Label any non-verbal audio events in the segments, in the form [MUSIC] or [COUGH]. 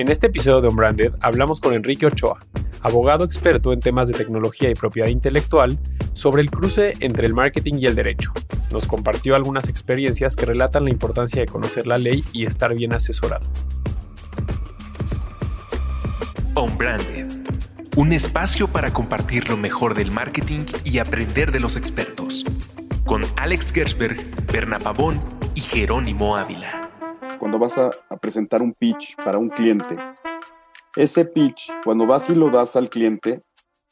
En este episodio de Unbranded hablamos con Enrique Ochoa, abogado experto en temas de tecnología y propiedad intelectual, sobre el cruce entre el marketing y el derecho. Nos compartió algunas experiencias que relatan la importancia de conocer la ley y estar bien asesorado. Unbranded, un espacio para compartir lo mejor del marketing y aprender de los expertos. Con Alex Gersberg, Berna Pavón y Jerónimo Ávila cuando vas a, presentar un pitch para un cliente, ese pitch, cuando vas y lo das al cliente,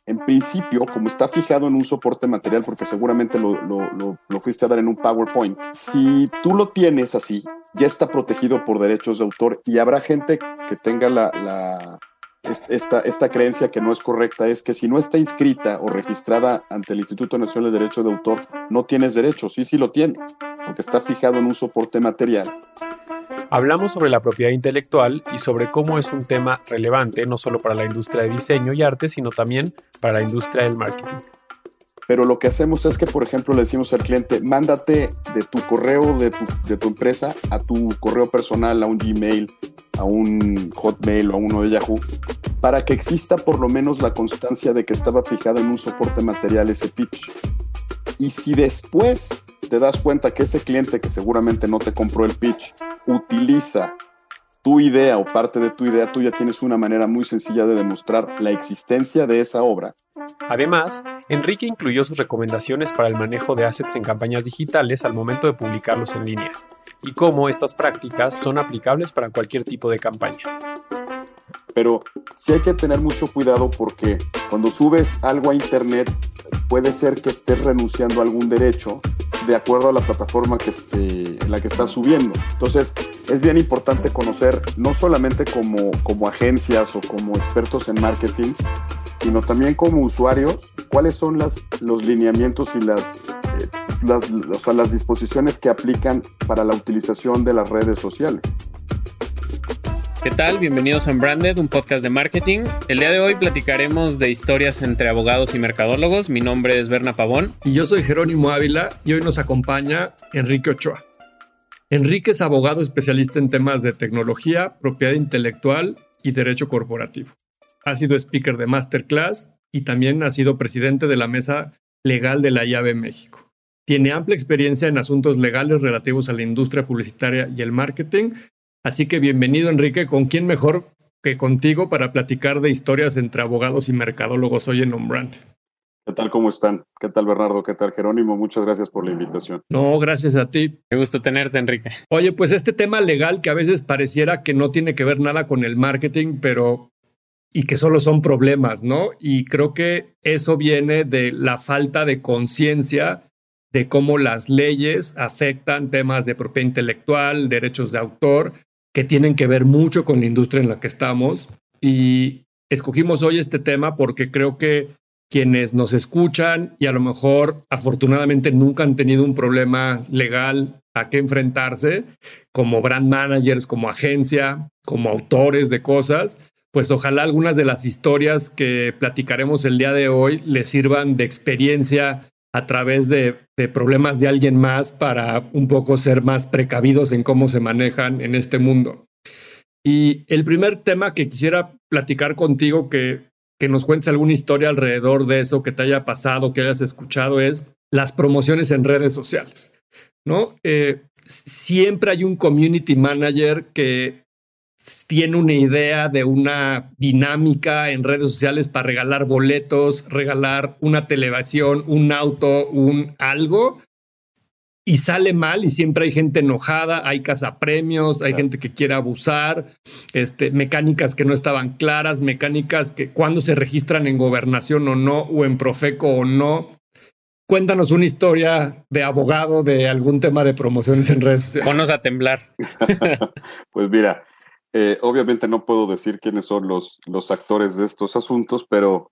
en principio, como está fijado en un soporte material, porque seguramente lo, lo, fuiste a dar en un PowerPoint, si tú lo tienes así, ya está protegido por derechos de autor y habrá gente que tenga la, esta, esta creencia que no es correcta, es que si no está inscrita o registrada ante el Instituto Nacional de Derecho de Autor, no tienes derechos. Sí, sí lo tienes, porque está fijado en un soporte material Hablamos sobre la propiedad intelectual y sobre cómo es un tema relevante no solo para la industria de diseño y arte, sino también para la industria del marketing. Pero lo que hacemos es que, por ejemplo, le decimos al cliente, mándate de tu correo de tu, de tu empresa a tu correo personal, a un Gmail, a un Hotmail o a uno de Yahoo, para que exista por lo menos la constancia de que estaba fijada en un soporte material ese pitch. Y si después te das cuenta que ese cliente que seguramente no te compró el pitch utiliza tu idea o parte de tu idea, tú ya tienes una manera muy sencilla de demostrar la existencia de esa obra. Además, Enrique incluyó sus recomendaciones para el manejo de assets en campañas digitales al momento de publicarlos en línea, y cómo estas prácticas son aplicables para cualquier tipo de campaña. Pero sí hay que tener mucho cuidado porque cuando subes algo a Internet puede ser que estés renunciando a algún derecho de acuerdo a la plataforma que esté, en la que estás subiendo. Entonces, es bien importante conocer, no solamente como, como agencias o como expertos en marketing, sino también como usuarios, cuáles son las, los lineamientos y las, eh, las, o sea, las disposiciones que aplican para la utilización de las redes sociales. ¿Qué tal? Bienvenidos a Unbranded, un podcast de marketing. El día de hoy platicaremos de historias entre abogados y mercadólogos. Mi nombre es Berna Pavón. Y yo soy Jerónimo Ávila y hoy nos acompaña Enrique Ochoa. Enrique es abogado especialista en temas de tecnología, propiedad intelectual y derecho corporativo. Ha sido speaker de masterclass y también ha sido presidente de la mesa legal de la llave México. Tiene amplia experiencia en asuntos legales relativos a la industria publicitaria y el marketing Así que bienvenido Enrique, ¿con quién mejor que contigo para platicar de historias entre abogados y mercadólogos hoy en Ombrand? ¿Qué tal? ¿Cómo están? ¿Qué tal Bernardo? ¿Qué tal Jerónimo? Muchas gracias por la invitación. No, gracias a ti. Me gusta tenerte, Enrique. Oye, pues este tema legal que a veces pareciera que no tiene que ver nada con el marketing, pero y que solo son problemas, ¿no? Y creo que eso viene de la falta de conciencia de cómo las leyes afectan temas de propiedad intelectual, derechos de autor que tienen que ver mucho con la industria en la que estamos. Y escogimos hoy este tema porque creo que quienes nos escuchan y a lo mejor afortunadamente nunca han tenido un problema legal a que enfrentarse, como brand managers, como agencia, como autores de cosas, pues ojalá algunas de las historias que platicaremos el día de hoy les sirvan de experiencia a través de, problemas de alguien más para un poco ser más precavidos en cómo se manejan en este mundo. Y el primer tema que quisiera platicar contigo, que, que nos cuentes alguna historia alrededor de eso que te haya pasado, que hayas escuchado, es las promociones en redes sociales. ¿no? Eh, siempre hay un community manager que tiene una idea de una dinámica en redes sociales para regalar boletos, regalar una televisión, un auto, un algo, y sale mal y siempre hay gente enojada, hay cazapremios, hay gente que quiere abusar, este, mecánicas que no estaban claras, mecánicas que cuando se registran en gobernación o no, o en Profeco o no. Cuéntanos una historia de abogado de algún tema de promociones en redes sociales. Ponos a temblar. [LAUGHS] pues mira, eh, obviamente no puedo decir quiénes son los, los actores de estos asuntos, pero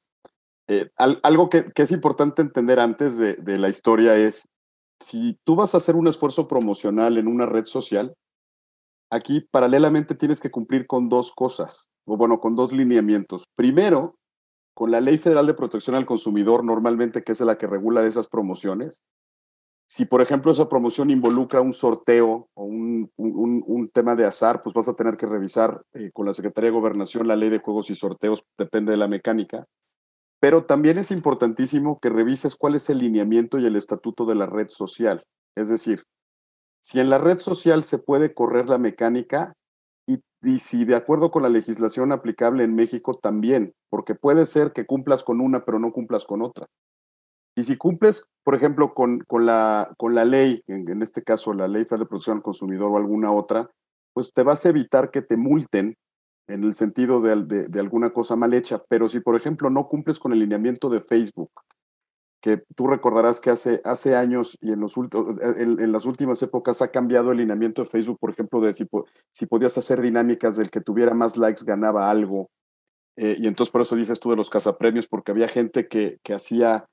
eh, algo que, es importante entender antes de, de, la historia es, si tú vas a hacer un esfuerzo promocional en una red social, aquí paralelamente tienes que cumplir con dos cosas, o bueno, con dos lineamientos. Primero, con la Ley Federal de Protección al Consumidor, normalmente, que es la que regula esas promociones, si, por ejemplo, esa promoción involucra un sorteo o un, tema de azar, pues vas a tener que revisar eh, con la Secretaría de Gobernación la ley de juegos y sorteos, depende de la mecánica. Pero también es importantísimo que revises cuál es el lineamiento y el estatuto de la red social. Es decir, si en la red social se puede correr la mecánica y, y si de acuerdo con la legislación aplicable en México también, porque puede ser que cumplas con una pero no cumplas con otra. Y si cumples, por ejemplo, con, con, la, con la ley, en, este caso la ley federal de protección al consumidor o alguna otra, pues te vas a evitar que te multen en el sentido de, de, alguna cosa mal hecha. Pero si, por ejemplo, no cumples con el lineamiento de Facebook, que tú recordarás que hace, hace años y en, los en, en, las últimas épocas ha cambiado el lineamiento de Facebook, por ejemplo, de si, si podías hacer dinámicas del que tuviera más likes ganaba algo. Eh, y entonces por eso dices tú de los cazapremios, porque había gente que, que hacía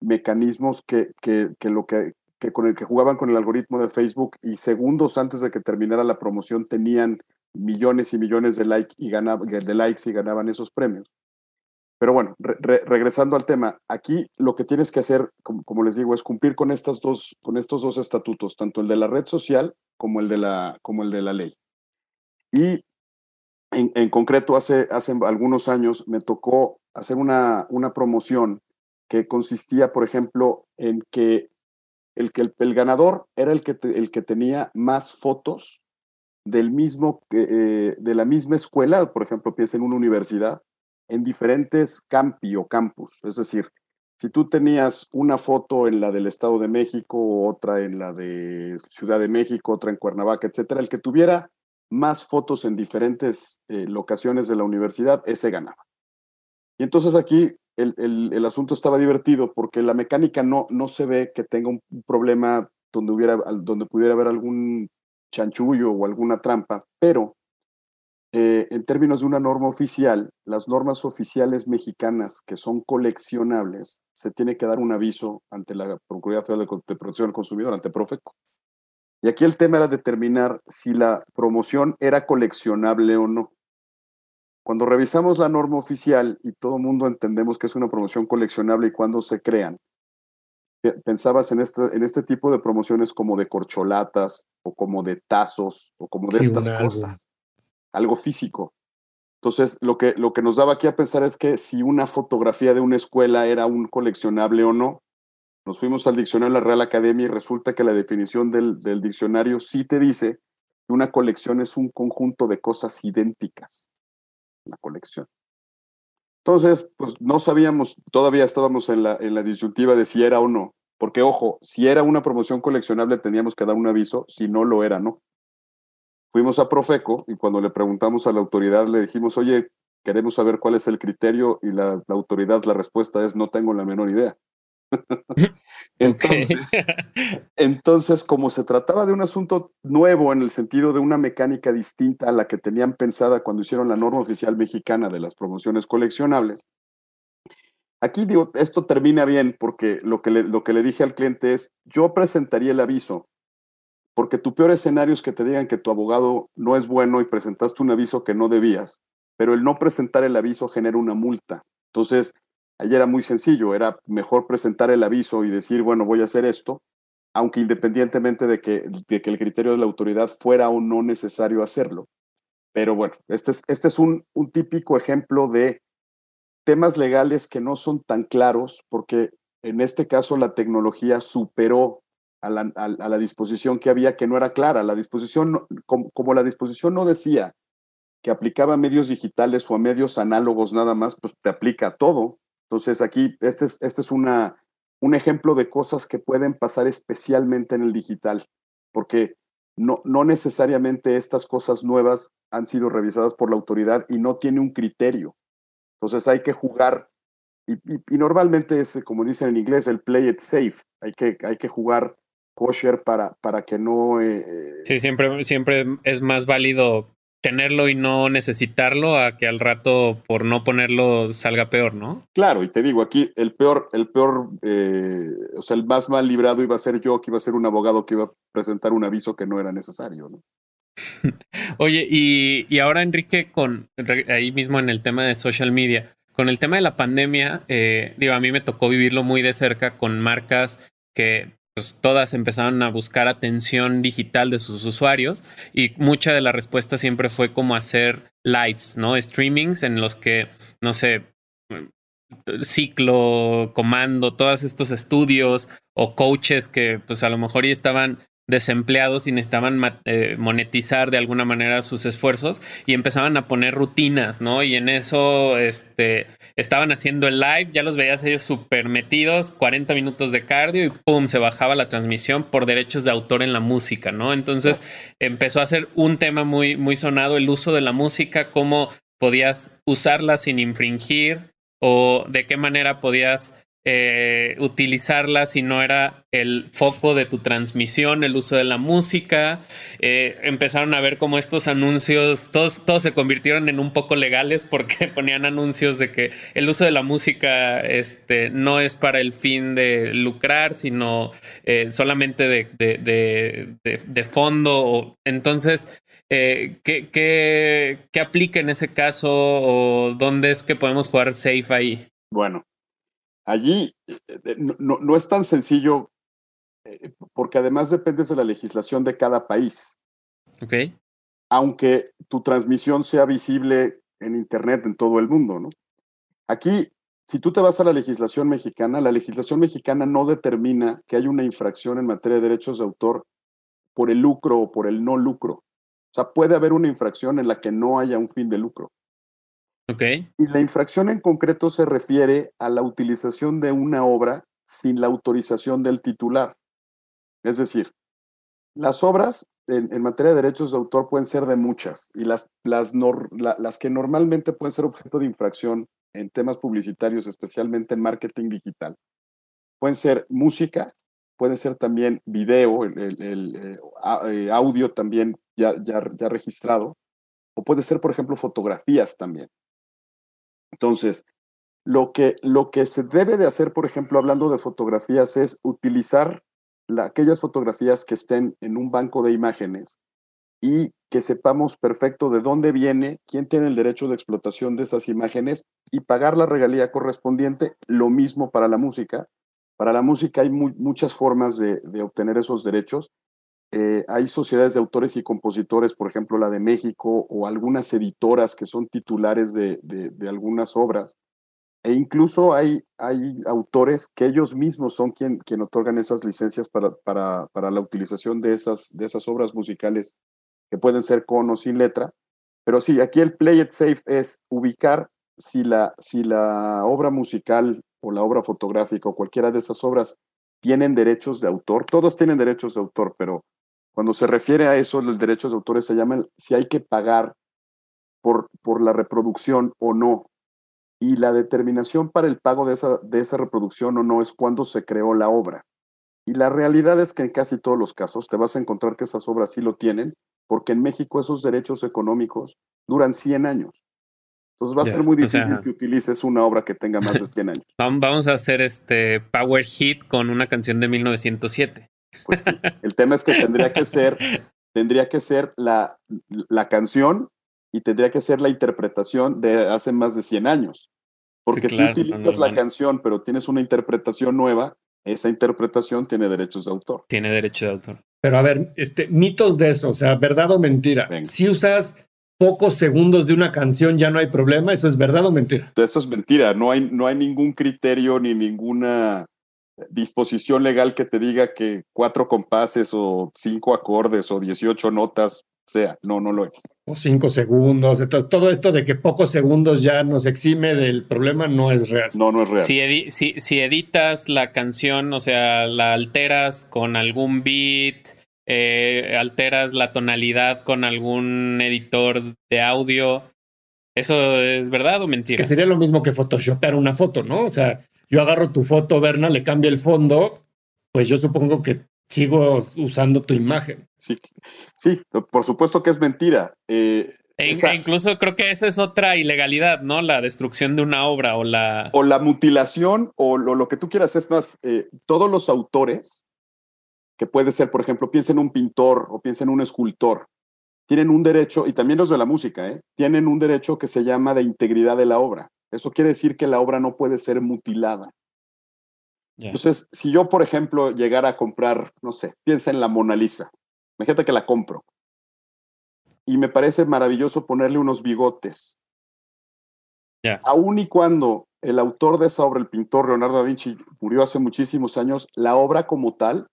mecanismos que, que, que lo que, que, con el que jugaban con el algoritmo de Facebook y segundos antes de que terminara la promoción tenían millones y millones de, like y ganaba, de likes y ganaban esos premios. Pero bueno, regresando al tema, aquí lo que tienes que hacer, como, como, les digo, es cumplir con, estas dos, con estos dos estatutos, tanto el de la red social como el de la, como el de la ley. Y en, en concreto, hace, hace algunos años me tocó hacer una, una promoción que consistía, por ejemplo, en que el, que el, ganador era el que, el que tenía más fotos del mismo, eh, de la misma escuela, por ejemplo, piensa en una universidad, en diferentes campi o campus. Es decir, si tú tenías una foto en la del Estado de México, otra en la de Ciudad de México, otra en Cuernavaca, etcétera, el que tuviera más fotos en diferentes eh, locaciones de la universidad, ese ganaba. Y entonces aquí el, asunto estaba divertido porque la mecánica no, no se ve que tenga un problema donde, hubiera, donde pudiera haber algún chanchullo o alguna trampa, pero eh, en términos de una norma oficial, las normas oficiales mexicanas que son coleccionables, se tiene que dar un aviso ante la Procuraduría Federal de Protección del Consumidor, ante Profeco. Y aquí el tema era determinar si la promoción era coleccionable o no. Cuando revisamos la norma oficial y todo el mundo entendemos que es una promoción coleccionable y cuando se crean, pensabas en este, en este tipo de promociones como de corcholatas o como de tazos o como de estas cosas, algo físico. Entonces, lo que, lo que nos daba aquí a pensar es que si una fotografía de una escuela era un coleccionable o no, nos fuimos al diccionario de la Real Academia y resulta que la definición del, del diccionario sí te dice que una colección es un conjunto de cosas idénticas la colección. Entonces, pues no sabíamos, todavía estábamos en la, en la disyuntiva de si era o no, porque ojo, si era una promoción coleccionable teníamos que dar un aviso, si no lo era, no. Fuimos a Profeco y cuando le preguntamos a la autoridad le dijimos, oye, queremos saber cuál es el criterio y la autoridad, la respuesta es, no tengo la menor idea. [LAUGHS] entonces, entonces, como se trataba de un asunto nuevo en el sentido de una mecánica distinta a la que tenían pensada cuando hicieron la norma oficial mexicana de las promociones coleccionables, aquí digo, esto termina bien porque lo que, le, lo que le dije al cliente es, yo presentaría el aviso, porque tu peor escenario es que te digan que tu abogado no es bueno y presentaste un aviso que no debías, pero el no presentar el aviso genera una multa. Entonces, Ayer era muy sencillo, era mejor presentar el aviso y decir, bueno, voy a hacer esto, aunque independientemente de que, que el criterio de la autoridad fuera o no necesario hacerlo. Pero bueno, este es, este es un, un típico ejemplo de temas legales que no son tan claros porque en este caso la tecnología superó a la, a, la, disposición que había que no era clara. La disposición, como, como, la disposición no decía que aplicaba a medios digitales o a medios análogos nada más, pues te aplica a todo. Entonces aquí, este es, este es una, un ejemplo de cosas que pueden pasar especialmente en el digital, porque no, no necesariamente estas cosas nuevas han sido revisadas por la autoridad y no tiene un criterio. Entonces hay que jugar, y, normalmente es, como dicen en inglés, el play it safe. Hay que, hay que jugar kosher para, para que no... Eh, sí, siempre, siempre es más válido tenerlo y no necesitarlo a que al rato por no ponerlo salga peor, ¿no? Claro, y te digo, aquí el peor, el peor, eh, o sea, el más mal librado iba a ser yo, que iba a ser un abogado que iba a presentar un aviso que no era necesario, ¿no? [LAUGHS] Oye, y, y, ahora Enrique, con ahí mismo en el tema de social media, con el tema de la pandemia, eh, digo, a mí me tocó vivirlo muy de cerca con marcas que pues todas empezaron a buscar atención digital de sus usuarios y mucha de la respuesta siempre fue como hacer lives, ¿no? Streamings en los que, no sé, ciclo, comando, todos estos estudios o coaches que pues a lo mejor ya estaban desempleados y necesitaban eh, monetizar de alguna manera sus esfuerzos y empezaban a poner rutinas, ¿no? Y en eso este, estaban haciendo el live, ya los veías ellos súper metidos, 40 minutos de cardio y pum, se bajaba la transmisión por derechos de autor en la música, ¿no? Entonces empezó a ser un tema muy, muy sonado el uso de la música, cómo podías usarla sin infringir o de qué manera podías eh, utilizarla si no era el foco de tu transmisión, el uso de la música. Eh, empezaron a ver cómo estos anuncios, todos, todos se convirtieron en un poco legales porque [LAUGHS] ponían anuncios de que el uso de la música este, no es para el fin de lucrar, sino eh, solamente de, de, de, fondo. Entonces, ¿qué, qué, qué aplica en ese caso o dónde es que podemos jugar safe ahí? Bueno, Allí eh, eh, no, es tan sencillo eh, porque además dependes de la legislación de cada país. Ok. Aunque tu transmisión sea visible en Internet en todo el mundo, ¿no? Aquí, si tú te vas a la legislación mexicana, la legislación mexicana no determina que hay una infracción en materia de derechos de autor por el lucro o por el no lucro. O sea, puede haber una infracción en la que no haya un fin de lucro. Y la infracción en concreto se refiere a la utilización de una obra sin la autorización del titular. Es decir, las obras en, materia de derechos de autor pueden ser de muchas y las, las, las que normalmente pueden ser objeto de infracción en temas publicitarios, especialmente en marketing digital, pueden ser música, puede ser también video, el, eh, eh, audio también ya, ya, ya registrado, o puede ser, por ejemplo, fotografías también. Entonces, lo que, lo que se debe de hacer, por ejemplo, hablando de fotografías, es utilizar aquellas fotografías que estén en un banco de imágenes y que sepamos perfecto de dónde viene, quién tiene el derecho de explotación de esas imágenes y pagar la regalía correspondiente. Lo mismo para la música. Para la música hay muchas formas de, de, obtener esos derechos. Eh, hay sociedades de autores y compositores, por ejemplo, la de México, o algunas editoras que son titulares de, algunas obras. E incluso hay, hay autores que ellos mismos son quien, quien otorgan esas licencias para, para, para, la utilización de esas, de esas obras musicales que pueden ser con o sin letra. Pero sí, aquí el play it safe es ubicar si la, si la obra musical o la obra fotográfica o cualquiera de esas obras tienen derechos de autor. Todos tienen derechos de autor, pero cuando se refiere a eso, los derechos de autores se llaman si hay que pagar por, por la reproducción o no. Y la determinación para el pago de esa, de esa reproducción o no es cuando se creó la obra. Y la realidad es que en casi todos los casos te vas a encontrar que esas obras sí lo tienen, porque en México esos derechos económicos duran 100 años. Entonces va a ser muy difícil que utilices una obra que tenga más de 100 años. [LAUGHS] Vamos a hacer este Power Hit con una canción de 1907. Pues el tema es que tendría que ser, tendría que ser la, la canción y tendría que ser la interpretación de hace más de 100 años. Porque si utilizas la canción, pero tienes una interpretación nueva, esa interpretación tiene derechos de autor. Tiene derecho de autor. Pero a ver, este, mitos de eso, o sea, verdad o mentira. Si usas pocos segundos de una canción ya no hay problema, ¿eso es verdad o mentira? Eso es mentira, no hay, no hay ningún criterio ni ninguna disposición legal que te diga que cuatro compases o cinco acordes o 18 notas sea, no, no lo es. O cinco segundos, entonces todo esto de que pocos segundos ya nos exime del problema no es real. No, no es real. Si, si, editas la canción, o sea, la alteras con algún beat, eh, alteras la tonalidad con algún editor de audio, ¿eso es verdad o mentira? Que sería lo mismo que photoshopear una foto, ¿no? O sea, yo agarro tu foto, Berna, le cambio el fondo, pues yo supongo que sigo usando tu imagen. Sí, sí por supuesto que es mentira. Eh, e, incluso creo que esa es otra ilegalidad, ¿no? La destrucción de una obra o la... O la mutilación o lo, que tú quieras. Es más, eh, todos los autores, que puede ser, por ejemplo, piensa en un pintor o piensa en un escultor, tienen un derecho, y también los de la música, ¿eh? tienen un derecho que se llama de integridad de la obra. Eso quiere decir que la obra no puede ser mutilada. Entonces, si yo, por ejemplo, llegara a comprar, no sé, piensa en la Mona Lisa, imagínate que la compro, y me parece maravilloso ponerle unos bigotes. Ya. Aún y cuando el autor de esa obra, el pintor Leonardo da Vinci, murió hace muchísimos años, la obra como tal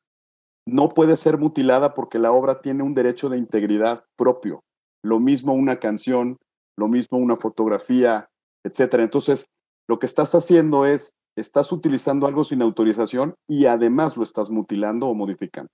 no puede ser mutilada porque la obra tiene un derecho de integridad propio. Lo mismo una canción, lo mismo una fotografía, etcétera. Entonces, lo que estás haciendo es, estás utilizando algo sin autorización y además lo estás mutilando o modificando.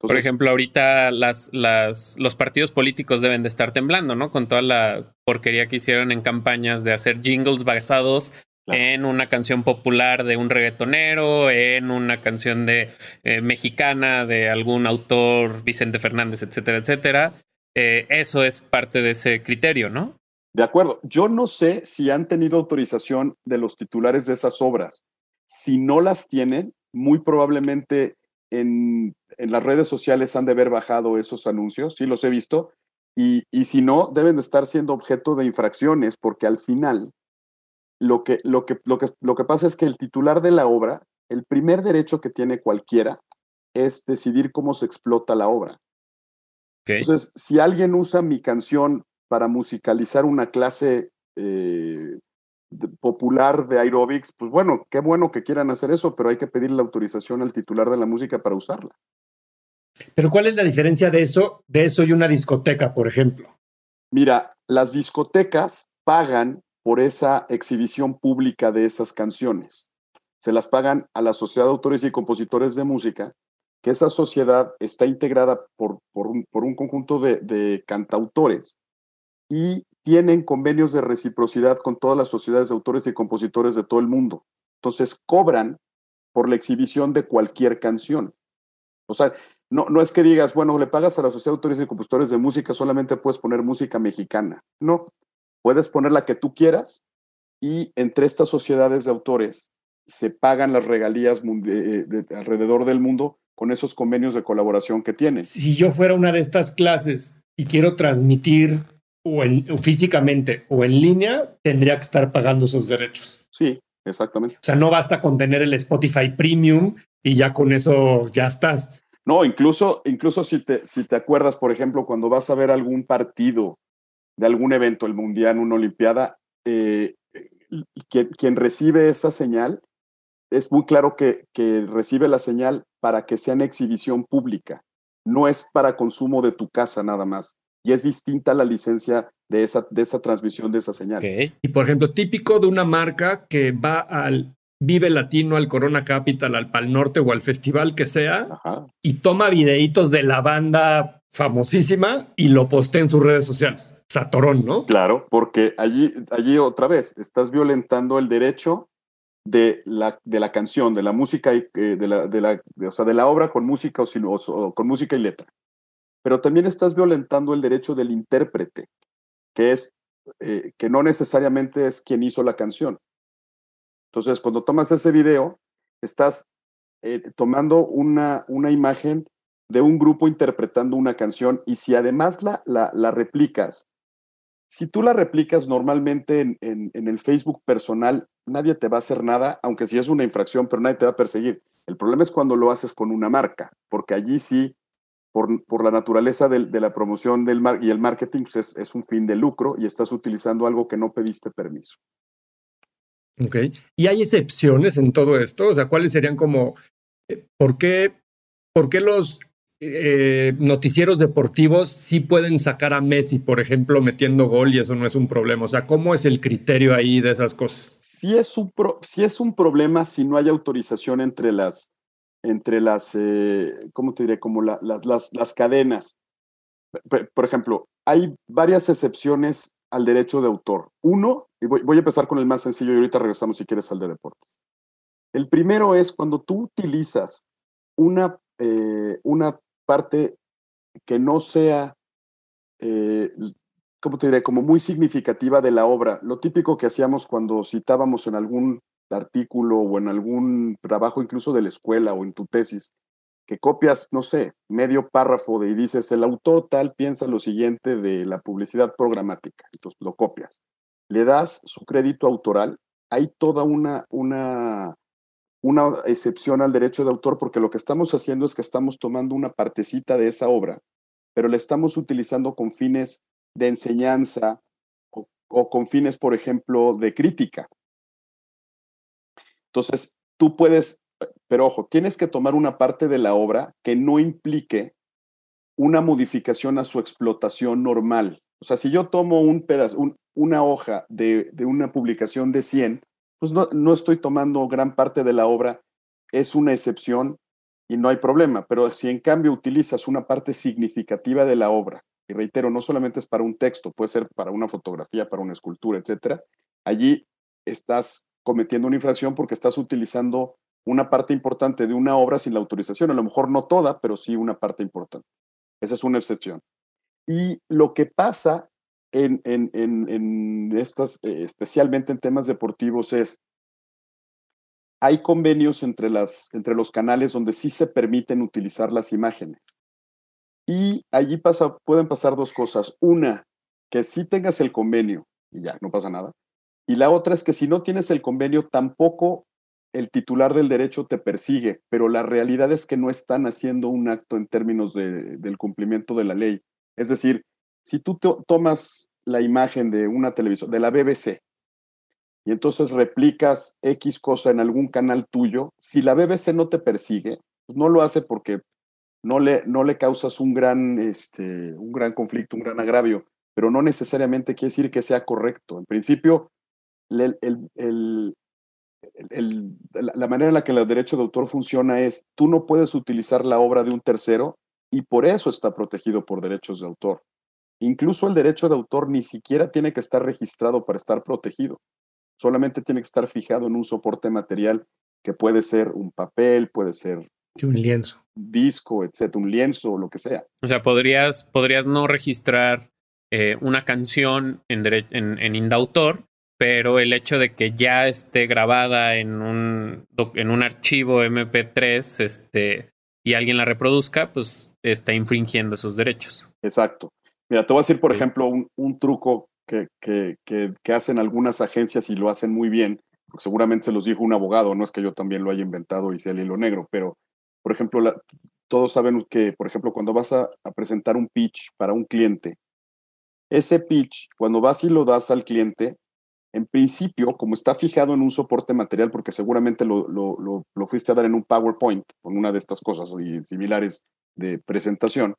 Por ejemplo, ahorita las, las, los partidos políticos deben de estar temblando, ¿no? Con toda la porquería que hicieron en campañas de hacer jingles basados en una canción popular de un reggaetonero, en una canción de eh, mexicana de algún autor, Vicente Fernández, etcétera, etcétera. Eh, eso es parte de ese criterio, ¿no? De acuerdo. Yo no sé si han tenido autorización de los titulares de esas obras. Si no las tienen, muy probablemente en, en las redes sociales han de haber bajado esos anuncios, sí los he visto, y, y si no, deben de estar siendo objeto de infracciones, porque al final lo que, lo, que, lo, que, lo que pasa es que el titular de la obra, el primer derecho que tiene cualquiera es decidir cómo se explota la obra. Entonces, si alguien usa mi canción para musicalizar una clase eh, popular de aerobics, pues bueno, qué bueno que quieran hacer eso, pero hay que pedirle la autorización al titular de la música para usarla. Pero ¿cuál es la diferencia de eso, de eso y una discoteca, por ejemplo? Mira, las discotecas pagan por esa exhibición pública de esas canciones. Se las pagan a la Sociedad de Autores y Compositores de Música, que esa sociedad está integrada por, por, un, conjunto de, de cantautores y tienen convenios de reciprocidad con todas las sociedades de autores y compositores de todo el mundo. Entonces cobran por la exhibición de cualquier canción. O sea, no, no es que digas, bueno, le pagas a la Sociedad de Autores y Compositores de Música, solamente puedes poner música mexicana. No, Puedes poner la que tú quieras y entre estas sociedades de autores se pagan las regalías de, de, alrededor del mundo con esos convenios de colaboración que tienen. Si yo fuera una de estas clases y quiero transmitir o, en, o físicamente o en línea, tendría que estar pagando esos derechos. Sí, exactamente. O sea, no basta con tener el Spotify Premium y ya con eso ya estás. No, incluso, incluso si te, si te acuerdas, por ejemplo, cuando vas a ver algún partido de algún evento, el mundial, una olimpiada, eh, quien, quien, recibe esa señal, es muy claro que, que recibe la señal para que sea en exhibición pública, no es para consumo de tu casa nada más. Y es distinta la licencia de esa, de esa transmisión de esa señal. Okay. Y por ejemplo, típico de una marca que va al Vive Latino, al Corona Capital, al Pal Norte o al festival que sea, Ajá. y toma videitos de la banda famosísima y lo postea en sus redes sociales. Satorón, ¿no? Claro, porque allí, allí otra vez estás violentando el derecho de la, de la canción, de la música, y, eh, de, la, de, la, o sea, de la obra con música o, sin, o, o, con música y letra. Pero también estás violentando el derecho del intérprete, que es eh, que no necesariamente es quien hizo la canción. Entonces, cuando tomas ese video, estás eh, tomando una, una imagen de un grupo interpretando una canción y si además la, la, replicas, si tú la replicas normalmente en, en, el Facebook personal, nadie te va a hacer nada, aunque sí es una infracción, pero nadie te va a perseguir. El problema es cuando lo haces con una marca, porque allí sí, por, por la naturaleza de, de, la promoción del mar y el marketing, pues es, es un fin de lucro y estás utilizando algo que no pediste permiso. Ok. ¿Y hay excepciones en todo esto? O sea, ¿cuáles serían como, eh, ¿por qué, por qué los eh, noticieros deportivos sí pueden sacar a Messi, por ejemplo, metiendo gol y eso no es un problema? O sea, ¿cómo es el criterio ahí de esas cosas? Sí es un, sí es un problema si no hay autorización entre las, entre las, eh, ¿cómo te diré? Como la, las, las, las cadenas. Por ejemplo, hay varias excepciones al derecho de autor. Uno, y voy, voy, a empezar con el más sencillo y ahorita regresamos si quieres al de deportes. El primero es cuando tú utilizas una, eh, una parte que no sea, eh, ¿cómo te diré? Como muy significativa de la obra. Lo típico que hacíamos cuando citábamos en algún artículo o en algún trabajo incluso de la escuela o en tu tesis, que copias, no sé, medio párrafo de y dices, el autor tal piensa lo siguiente de la publicidad programática. Entonces lo copias. Le das su crédito autoral. Hay toda una, una una excepción al derecho de autor porque lo que estamos haciendo es que estamos tomando una partecita de esa obra, pero la estamos utilizando con fines de enseñanza o, con fines, por ejemplo, de crítica. Entonces, tú puedes, pero ojo, tienes que tomar una parte de la obra que no implique una modificación a su explotación normal. O sea, si yo tomo un pedazo, una hoja de, de, una publicación de 100, pues no, no estoy tomando gran parte de la obra, es una excepción y no hay problema. Pero si en cambio utilizas una parte significativa de la obra, y reitero, no solamente es para un texto, puede ser para una fotografía, para una escultura, etcétera, allí estás cometiendo una infracción porque estás utilizando una parte importante de una obra sin la autorización. A lo mejor no toda, pero sí una parte importante. Esa es una excepción. Y lo que pasa en, en, en, estas, eh, especialmente en temas deportivos, es hay convenios entre, las, entre los canales donde sí se permiten utilizar las imágenes. Y allí pasa, pueden pasar dos cosas. Una, que sí tengas el convenio y ya, no pasa nada. Y la otra es que si no tienes el convenio, tampoco el titular del derecho te persigue, pero la realidad es que no están haciendo un acto en términos de, del cumplimiento de la ley. Es decir, si tú tomas la imagen de una televisión, de la BBC, y entonces replicas X cosa en algún canal tuyo, si la BBC no te persigue, pues no lo hace porque no le, no le causas un gran, este, un gran conflicto, un gran agravio, pero no necesariamente quiere decir que sea correcto. En principio, la manera en la que el derecho de autor funciona es, tú no puedes utilizar la obra de un tercero y por eso está protegido por derechos de autor. Incluso el derecho de autor ni siquiera tiene que estar registrado para estar protegido. Solamente tiene que estar fijado en un soporte material que puede ser un papel, puede ser un lienzo, un disco, etcétera, un lienzo o lo que sea. O sea, podrías, podrías no registrar eh, una canción en, en, en indautor, pero el hecho de que ya esté grabada en un, en un archivo MP3 este, y alguien la reproduzca, pues está infringiendo esos derechos. Exacto. Mira, te voy a decir, por ejemplo, un, un truco que, que, que, que, hacen algunas agencias y lo hacen muy bien, seguramente se los dijo un abogado, no es que yo también lo haya inventado y sea el hilo negro, pero, por ejemplo, la, todos saben que, por ejemplo, cuando vas a, a presentar un pitch para un cliente, ese pitch, cuando vas y lo das al cliente, en principio, como está fijado en un soporte material, porque seguramente lo, lo, lo, fuiste a dar en un PowerPoint, con una de estas cosas y similares de presentación,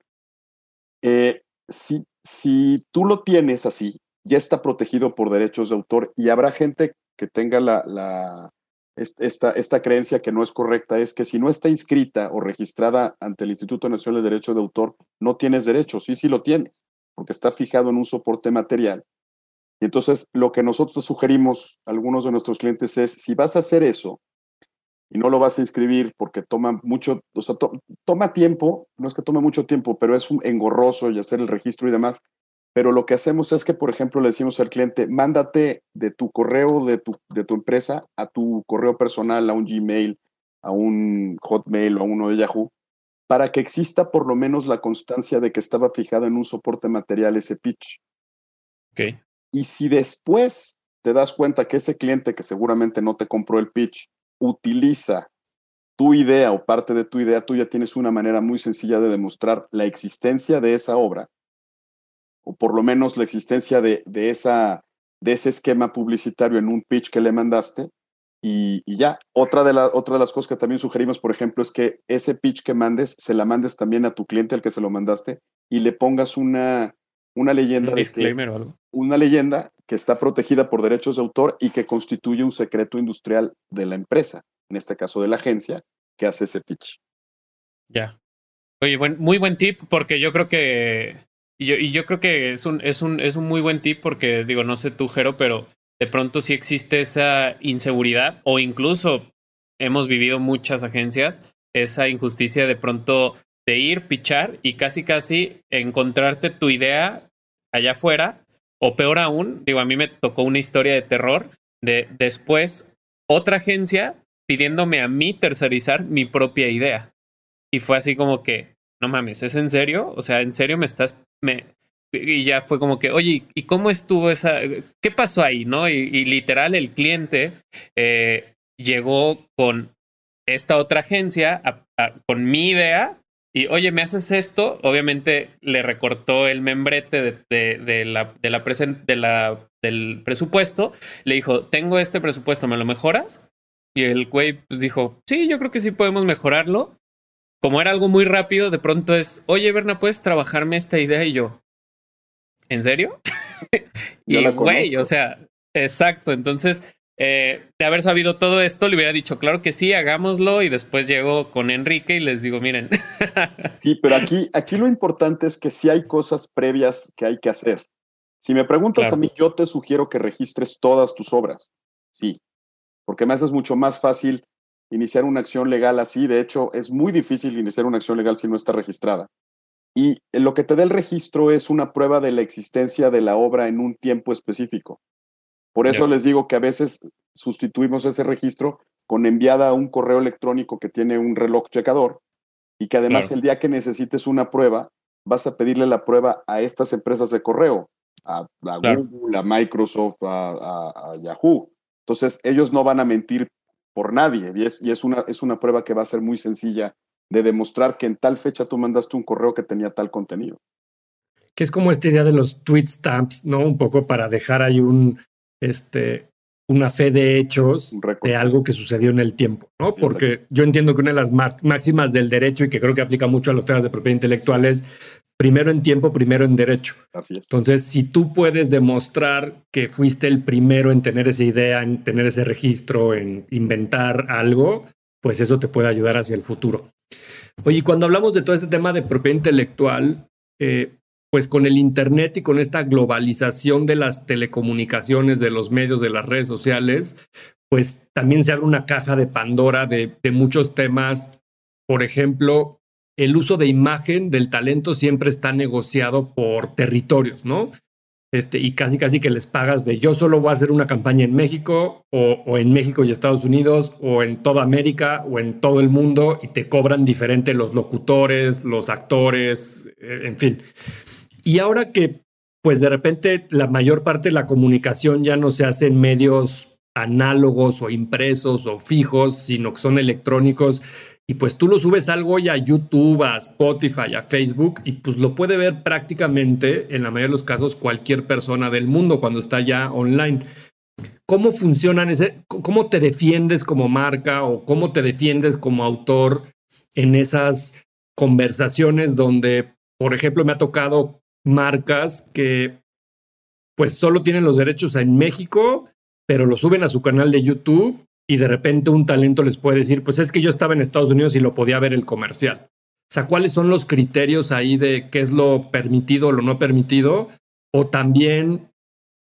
eh, si, si tú lo tienes así, ya está protegido por derechos de autor y habrá gente que tenga la, esta, esta creencia que no es correcta, es que si no está inscrita o registrada ante el Instituto Nacional de Derecho de Autor, no tienes derechos. Sí, sí lo tienes, porque está fijado en un soporte material y entonces lo que nosotros sugerimos a algunos de nuestros clientes es, si vas a hacer eso y no lo vas a inscribir porque toma mucho, o sea, to, toma tiempo, no es que tome mucho tiempo, pero es un engorroso y hacer el registro y demás. Pero lo que hacemos es que, por ejemplo, le decimos al cliente, mándate de tu correo de tu, de tu empresa a tu correo personal, a un Gmail, a un Hotmail o a uno de Yahoo, para que exista por lo menos la constancia de que estaba fijado en un soporte material ese pitch. Okay. Y si después te das cuenta que ese cliente que seguramente no te compró el pitch utiliza tu idea o parte de tu idea, tú ya tienes una manera muy sencilla de demostrar la existencia de esa obra, o por lo menos la existencia de, de, esa, de ese esquema publicitario en un pitch que le mandaste. Y, y ya, otra de, la, otra de las cosas que también sugerimos, por ejemplo, es que ese pitch que mandes, se la mandes también a tu cliente al que se lo mandaste y le pongas una, una leyenda. Un disclaimer que, o algo. Una leyenda que está protegida por derechos de autor y que constituye un secreto industrial de la empresa, en este caso de la agencia, que hace ese pitch. Ya. Oye, buen, muy buen tip, porque yo creo que. Y yo, y yo creo que es un, es, un, es un muy buen tip, porque digo, no sé tú, Jero, pero de pronto sí existe esa inseguridad, o incluso hemos vivido muchas agencias, esa injusticia de pronto de ir, pichar y casi casi encontrarte tu idea allá afuera. O peor aún, digo, a mí me tocó una historia de terror de después otra agencia pidiéndome a mí tercerizar mi propia idea. Y fue así como que, no mames, ¿es en serio? O sea, ¿en serio me estás... Me... Y ya fue como que, oye, ¿y cómo estuvo esa... ¿Qué pasó ahí? ¿No? Y, literal el cliente eh, llegó con esta otra agencia con mi idea y oye, ¿me haces esto? Obviamente le recortó el membrete de, de, la, de la, de la del presupuesto. Le dijo, tengo este presupuesto, ¿me lo mejoras? Y el güey pues dijo, sí, yo creo que sí podemos mejorarlo. Como era algo muy rápido, de pronto es, oye, Berna, ¿puedes trabajarme esta idea? Y yo, ¿en serio? [LAUGHS] y güey, o sea, exacto. Entonces, eh, de haber sabido todo esto, le hubiera dicho, claro que sí, hagámoslo. Y después llego con Enrique y les digo, miren. [LAUGHS] sí, pero aquí, aquí lo importante es que sí hay cosas previas que hay que hacer. Si me preguntas a mí, yo te sugiero que registres todas tus obras. Sí, porque me haces mucho más fácil iniciar una acción legal así. De hecho, es muy difícil iniciar una acción legal si no está registrada. Y lo que te da el registro es una prueba de la existencia de la obra en un tiempo específico. Por eso les digo que a veces sustituimos ese registro con enviada a un correo electrónico que tiene un reloj checador y que además el día que necesites una prueba, vas a pedirle la prueba a estas empresas de correo, a, Google, a Microsoft, a, Yahoo. Entonces, ellos no van a mentir por nadie y, es, y es, una, es una prueba que va a ser muy sencilla de demostrar que en tal fecha tú mandaste un correo que tenía tal contenido. Que es como esta idea de los tweet stamps, ¿no? Un poco para dejar ahí un, este, una fe de hechos de algo que sucedió en el tiempo, ¿no? Porque yo entiendo que una de las máximas del derecho y que creo que aplica mucho a los temas de propiedad intelectual es primero en tiempo, primero en derecho. Así es. Entonces, si tú puedes demostrar que fuiste el primero en tener esa idea, en tener ese registro, en inventar algo, pues eso te puede ayudar hacia el futuro. Oye, cuando hablamos de todo este tema de propiedad intelectual, eh, pues con el Internet y con esta globalización de las telecomunicaciones, de los medios, de las redes sociales, pues también se abre una caja de Pandora de, muchos temas. Por ejemplo, el uso de imagen del talento siempre está negociado por territorios, ¿no? Este, y casi casi que les pagas de yo solo voy a hacer una campaña en México o, o, en México y Estados Unidos o en toda América o en todo el mundo y te cobran diferente los locutores, los actores, eh, en fin. Y ahora que, pues de repente, la mayor parte de la comunicación ya no se hace en medios análogos o impresos o fijos, sino que son electrónicos. Y pues tú lo subes algo ya a YouTube, a Spotify, a Facebook, y pues lo puede ver prácticamente, en la mayoría de los casos, cualquier persona del mundo cuando está ya online. ¿Cómo funcionan ese, cómo te defiendes como marca o cómo te defiendes como autor en esas conversaciones donde, por ejemplo, me ha tocado marcas que pues solo tienen los derechos en México, pero lo suben a su canal de YouTube y de repente un talento les puede decir, pues es que yo estaba en Estados Unidos y lo podía ver el comercial. O sea, ¿cuáles son los criterios ahí de qué es lo permitido o lo no permitido? O también,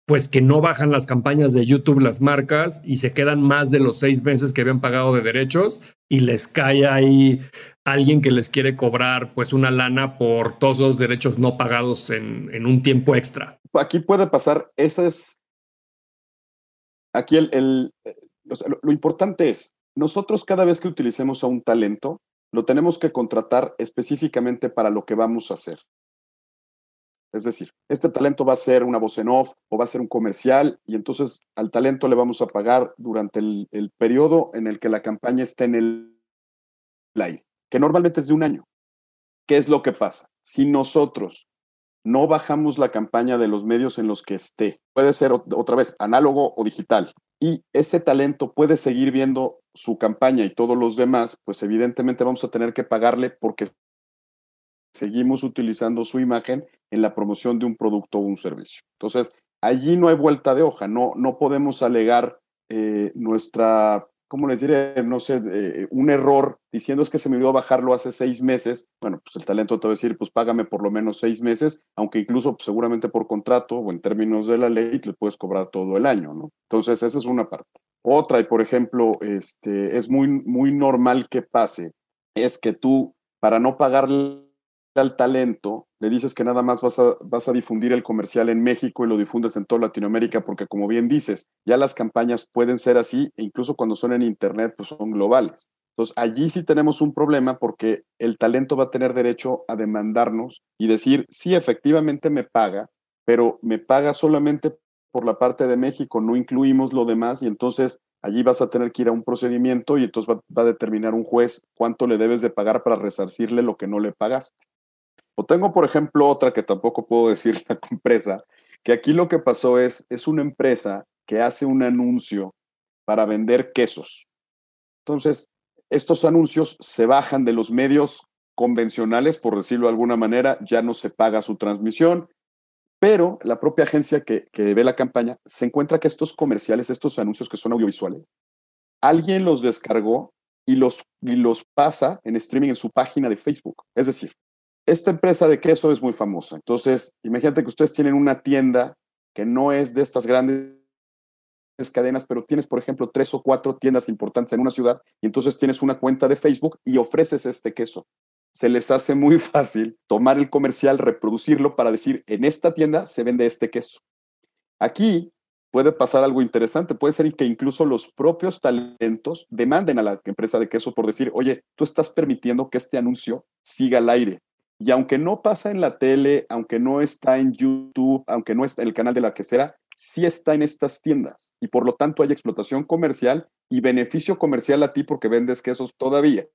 pues que no bajan las campañas de YouTube las marcas y se quedan más de los seis meses que habían pagado de derechos y les cae ahí alguien que les quiere cobrar pues una lana por todos los derechos no pagados en, un tiempo extra. Aquí puede pasar, ese es, aquí el, eh, lo, importante es, nosotros cada vez que utilicemos a un talento, lo tenemos que contratar específicamente para lo que vamos a hacer. Es decir, este talento va a ser una voz en off o va a ser un comercial y entonces al talento le vamos a pagar durante el, periodo en el que la campaña esté en el aire que normalmente es de un año. ¿Qué es lo que pasa? Si nosotros no bajamos la campaña de los medios en los que esté, puede ser otra vez análogo o digital, y ese talento puede seguir viendo su campaña y todos los demás, pues evidentemente vamos a tener que pagarle porque seguimos utilizando su imagen en la promoción de un producto o un servicio. Entonces, allí no hay vuelta de hoja, no, no podemos alegar eh, nuestra ¿cómo les diré? No sé, eh, un error diciendo es que se me olvidó bajarlo hace seis meses. Bueno, pues el talento te va a decir, pues págame por lo menos seis meses, aunque incluso pues, seguramente por contrato o en términos de la ley le puedes cobrar todo el año, ¿no? Entonces, esa es una parte. Otra, y por ejemplo, este, es muy, muy normal que pase, es que tú, para no pagarle al talento, le dices que nada más vas a, vas a difundir el comercial en México y lo difundes en toda Latinoamérica, porque como bien dices, ya las campañas pueden ser así, e incluso cuando son en Internet, pues son globales. Entonces, allí sí tenemos un problema porque el talento va a tener derecho a demandarnos y decir, sí, efectivamente me paga, pero me paga solamente por la parte de México, no incluimos lo demás y entonces Allí vas a tener que ir a un procedimiento y entonces va, va, a determinar un juez cuánto le debes de pagar para resarcirle lo que no le pagaste. O tengo, por ejemplo, otra que tampoco puedo decir [LAUGHS] la empresa, que aquí lo que pasó es, es una empresa que hace un anuncio para vender quesos. Entonces, estos anuncios se bajan de los medios convencionales, por decirlo de alguna manera, ya no se paga su transmisión, pero la propia agencia que, que, ve la campaña se encuentra que estos comerciales, estos anuncios que son audiovisuales, alguien los descargó y los, y los pasa en streaming en su página de Facebook. Es decir, esta empresa de queso es muy famosa. Entonces, imagínate que ustedes tienen una tienda que no es de estas grandes cadenas, pero tienes, por ejemplo, tres o cuatro tiendas importantes en una ciudad y entonces tienes una cuenta de Facebook y ofreces este queso se les hace muy [LAUGHS] fácil tomar el comercial, reproducirlo para decir, en esta tienda se vende este queso. Aquí puede pasar algo interesante, puede ser que incluso los propios talentos demanden a la empresa de queso por decir, oye, tú estás permitiendo que este anuncio siga al aire. Y aunque no pasa en la tele, aunque no está en YouTube, aunque no está en el canal de la quesera, sí está en estas tiendas. Y por lo tanto hay explotación comercial y beneficio comercial a ti porque vendes quesos todavía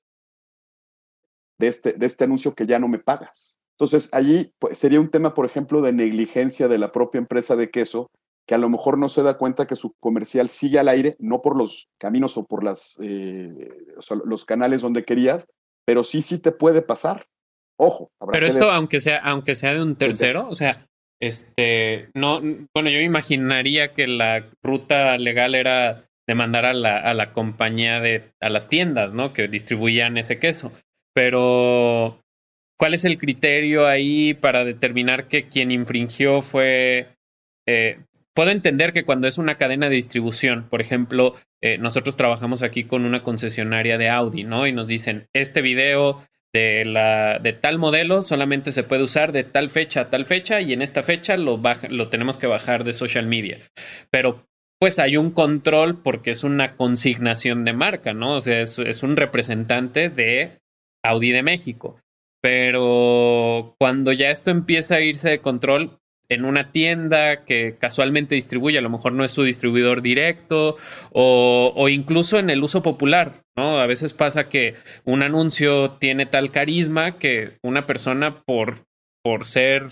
de este, de este anuncio que ya no me pagas. Entonces, allí pues, sería un tema, por ejemplo, de negligencia de la propia empresa de queso, que a lo mejor no se da cuenta que su comercial sigue al aire, no por los caminos o por eh, los canales donde querías, pero sí, sí te puede pasar. Ojo. pero esto, aunque sea, aunque sea de un tercero, o sea, este, no, bueno, yo imaginaría que la ruta legal era demandar a la, a la compañía de, a las tiendas, ¿no? Que distribuían ese queso. Pero, ¿cuál es el criterio ahí para determinar que quien infringió fue... Eh, puedo entender que cuando es una cadena de distribución, por ejemplo, eh, nosotros trabajamos aquí con una concesionaria de Audi, ¿no? Y nos dicen, este video de, la, de tal modelo solamente se puede usar de tal fecha a tal fecha y en esta fecha lo, lo tenemos que bajar de social media. Pero pues hay un control porque es una consignación de marca, ¿no? O sea, es un representante de Audi de México. Pero cuando ya esto empieza a irse de control en una tienda que casualmente distribuye, a lo mejor no es su distribuidor directo o, incluso en el uso popular, ¿no? A veces pasa que un anuncio tiene tal carisma que una persona por, por ser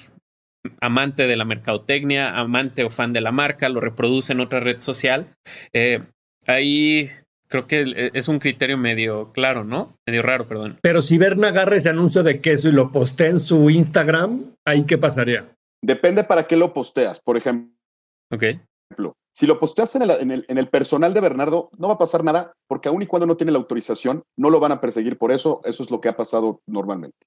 amante de la mercadotecnia, amante o fan de la marca, lo reproduce en otra red social. Eh, ahí creo que e, es un criterio medio claro, ¿no? Medio raro, perdón. Pero si Berna agarra ese anuncio de queso y lo postea en su Instagram, ¿ahí qué pasaría? Depende para qué lo posteas. Por ejemplo, okay. si lo posteas en el, en, el, en el, personal de Bernardo, no va a pasar nada, porque aun y cuando no tiene la autorización, no lo van a perseguir por eso. Eso es lo que ha pasado normalmente.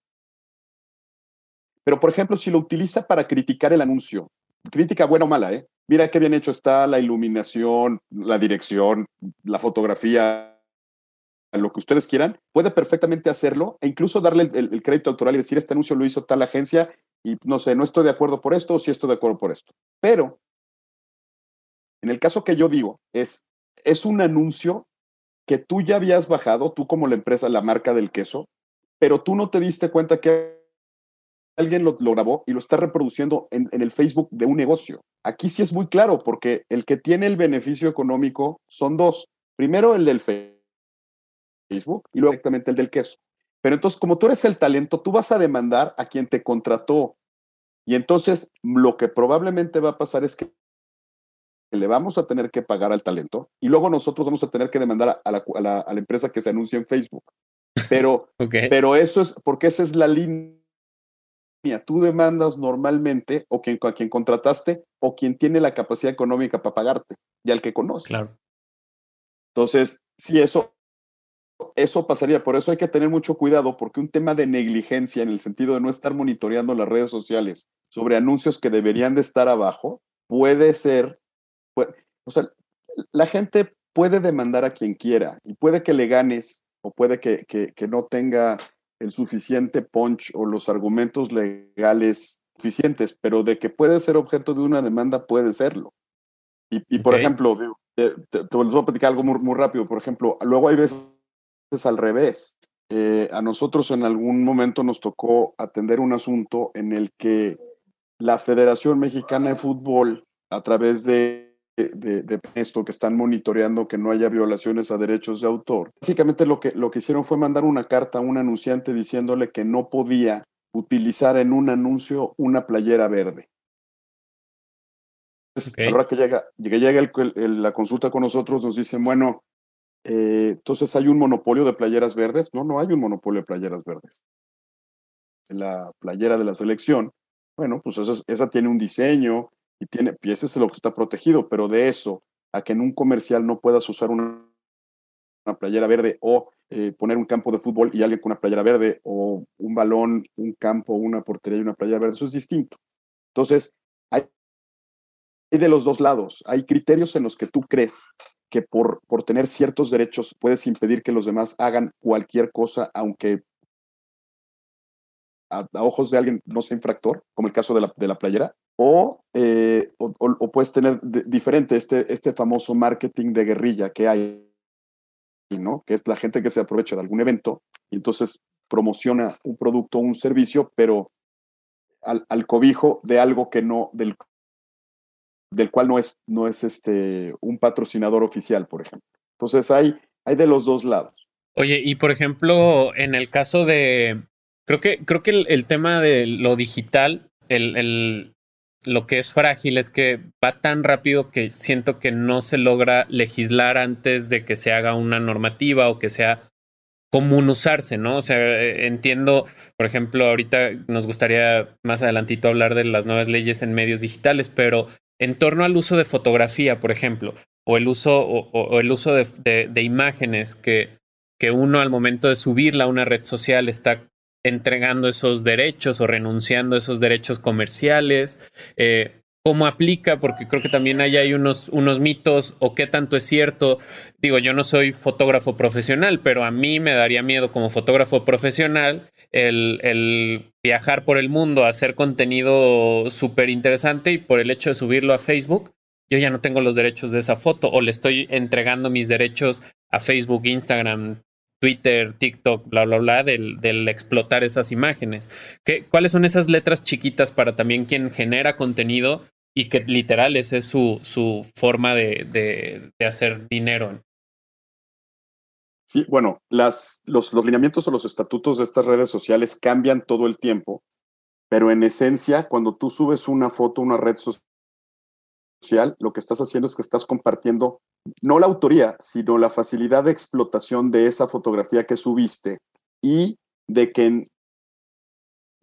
Pero, por ejemplo, si lo utiliza para criticar el anuncio, crítica buena o mala, ¿eh? Mira qué bien hecho está la iluminación, la dirección, la fotografía, lo que ustedes quieran, puede perfectamente hacerlo e incluso darle el, el, crédito autoral y decir, este anuncio lo hizo tal agencia y no sé, no estoy de acuerdo por esto o sí estoy de acuerdo por esto. Pero, en el caso que yo digo, es, es un anuncio que tú ya habías bajado, tú como la empresa, la marca del queso, pero tú no te diste cuenta que alguien lo, grabó y lo está reproduciendo en, en, el Facebook de un negocio. Aquí sí es muy claro, porque el que tiene el beneficio económico son dos. Primero el del Facebook y luego directamente el del queso. Pero entonces, como tú eres el talento, tú vas a demandar a quien te contrató. Y entonces, lo que probablemente va a pasar es que le vamos a tener que pagar al talento y luego nosotros vamos a tener que demandar a la, a la, a la empresa que se anuncia en Facebook. Pero, [LAUGHS] okay. pero eso es porque esa es la línea tú demandas normalmente o quien, a quien contrataste o quien tiene la capacidad económica para pagarte y al que conoces. Claro. Entonces, sí, eso, eso pasaría. Por eso hay que tener mucho cuidado porque un tema de negligencia en el sentido de no estar monitoreando las redes sociales sobre anuncios que deberían de estar abajo puede ser, puede, o sea, la gente puede demandar a quien quiera y puede que le ganes o puede que, que, que no tenga el suficiente punch o los argumentos legales suficientes, pero de que puede ser objeto de una demanda, puede serlo. Y, y por okay. ejemplo, te, te, te, les voy a platicar algo muy, muy, rápido. Por ejemplo, luego hay veces al revés. Eh, a nosotros en algún momento nos tocó atender un asunto en el que la Federación Mexicana de Fútbol, a través de de, esto que están monitoreando que no haya violaciones a derechos de autor. Básicamente lo que, lo que hicieron fue mandar una carta a un anunciante diciéndole que no podía utilizar en un anuncio una playera verde. Ahora que llega, llega, la consulta con nosotros, nos dicen, bueno, eh, entonces hay un monopolio de playeras verdes. No, no hay un monopolio de playeras verdes. La playera de la selección, bueno, pues esa, tiene un diseño, y tiene, y ese es lo que está protegido, pero de eso a que en un comercial no puedas usar una, una playera verde o eh, poner un campo de fútbol y alguien con una playera verde o un balón, un campo, una portería y una playera verde, eso es distinto. Entonces, hay de los dos lados, hay criterios en los que tú crees que por, por tener ciertos derechos puedes impedir que los demás hagan cualquier cosa, aunque a, ojos de alguien no sea infractor, como el caso de la, de la playera, eh, o, o, puedes tener diferente este, este famoso marketing de guerrilla que hay, ¿no? Que es la gente que se aprovecha de algún evento y entonces promociona un producto o un servicio, pero al, al, cobijo de algo que no, del, del cual no es, no es este, un patrocinador oficial, por ejemplo. Entonces hay, hay de los dos lados. Oye, y por ejemplo, en el caso de, creo que, creo que el, tema de lo digital, el, el, lo que es frágil es que va tan rápido que siento que no se logra legislar antes de que se haga una normativa o que sea común usarse, ¿no? O sea, eh, entiendo, por ejemplo, ahorita nos gustaría más adelantito hablar de las nuevas leyes en medios digitales, pero en torno al uso de fotografía, por ejemplo, o el uso, o, el uso de, imágenes que, que uno al momento de subirla a una red social está entregando esos derechos o renunciando a esos derechos comerciales. Eh, ¿Cómo aplica? Porque creo que también hay, hay unos, unos mitos o qué tanto es cierto. Digo, yo no soy fotógrafo profesional, pero a mí me daría miedo como fotógrafo profesional el, el viajar por el mundo, hacer contenido súper interesante y por el hecho de subirlo a Facebook, yo ya no tengo los derechos de esa foto o le estoy entregando mis derechos a Facebook, Instagram, Twitter, TikTok, bla, bla, bla, del, del explotar esas imágenes. ¿Qué, ¿Cuáles son esas letras chiquitas para también quien genera contenido y que literal esa es su, su forma de, de, hacer dinero? Sí, bueno, las, los, los lineamientos o los estatutos de estas redes sociales cambian todo el tiempo, pero en esencia, cuando tú subes una foto a una red social, lo que estás haciendo es que estás compartiendo no la autoría, sino la facilidad de explotación de esa fotografía que subiste y de que en,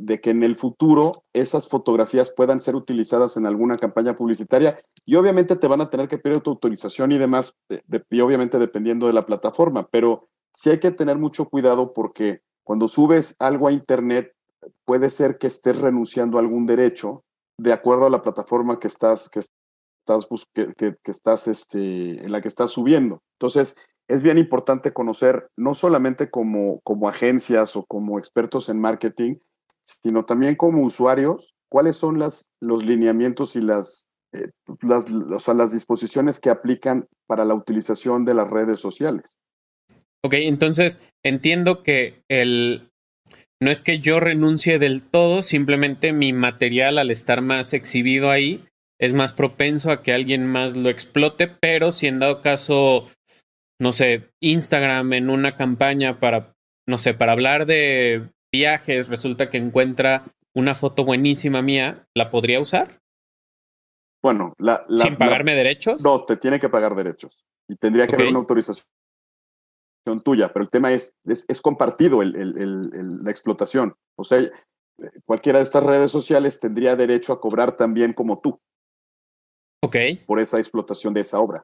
de que en el futuro esas fotografías puedan ser utilizadas en alguna campaña publicitaria y obviamente te van a tener que pedir tu autorización y demás, y obviamente dependiendo de la plataforma, pero sí hay que tener mucho cuidado porque cuando subes algo a Internet puede ser que estés renunciando a algún derecho de acuerdo a la plataforma que estás, que estás, que, estás este, en la que estás subiendo. Entonces, es bien importante conocer, no solamente como, como agencias o como expertos en marketing, sino también como usuarios, cuáles son las, los lineamientos y las, eh, las, o las disposiciones que aplican para la utilización de las redes sociales. Ok, entonces entiendo que el, no es que yo renuncie del todo, simplemente mi material al estar más exhibido ahí es más propenso a que alguien más lo explote, pero si en dado caso, no sé, Instagram en una campaña para, no sé, para hablar de viajes, resulta que encuentra una foto buenísima mía, ¿la podría usar? Bueno, la, sin pagarme derechos. No, te tiene que pagar derechos y tendría que haber una autorización tuya, pero el tema es, es, compartido el, el, la explotación. O sea, cualquiera de estas redes sociales tendría derecho a cobrar también como tú. Ok. Por esa explotación de esa obra.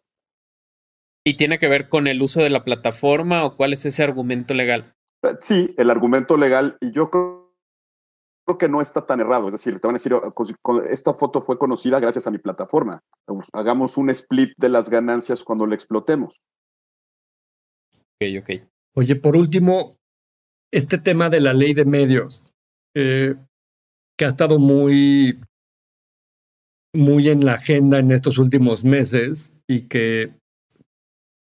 ¿Y tiene que ver con el uso de la plataforma o cuál es ese argumento legal? Eh, sí, el argumento legal, y yo creo, que no está tan errado. Es decir, te van a decir, oh, esta foto fue conocida gracias a mi plataforma. Hagamos un split de las ganancias cuando la explotemos. Ok, ok. Oye, por último, este tema de la ley de medios, eh, que ha estado muy muy en la agenda en estos últimos meses y que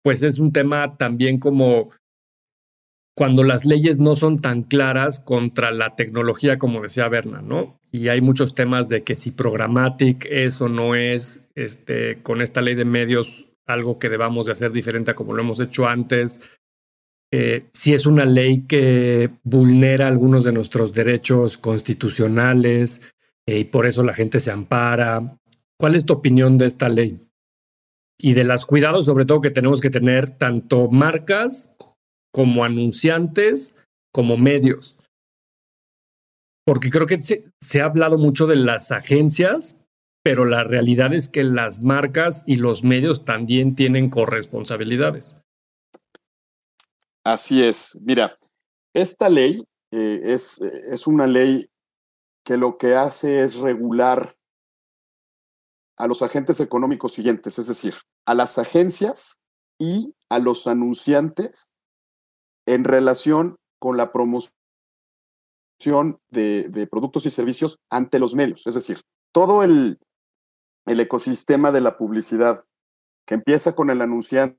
pues es un tema también como cuando las leyes no son tan claras contra la tecnología como decía Berna, ¿no? y hay muchos temas de que si programmatic es o no es, este, con esta ley de medios, algo que debamos de hacer diferente a como lo hemos hecho antes. Eh, si es una ley que vulnera algunos de nuestros derechos constitucionales eh, y por eso la gente se ampara. ¿Cuál es tu opinión de esta ley? Y de los cuidados, sobre todo, que tenemos que tener tanto marcas como anunciantes, como medios. Porque creo que se, ha hablado mucho de las agencias, pero la realidad es que las marcas y los medios también tienen corresponsabilidades. Así es. Mira, esta ley eh, es, es una ley que lo que hace es regular a los agentes económicos siguientes, es decir, a las agencias y a los anunciantes en relación con la promoción de, productos y servicios ante los medios. Es decir, todo el, el ecosistema de la publicidad que empieza con el anunciante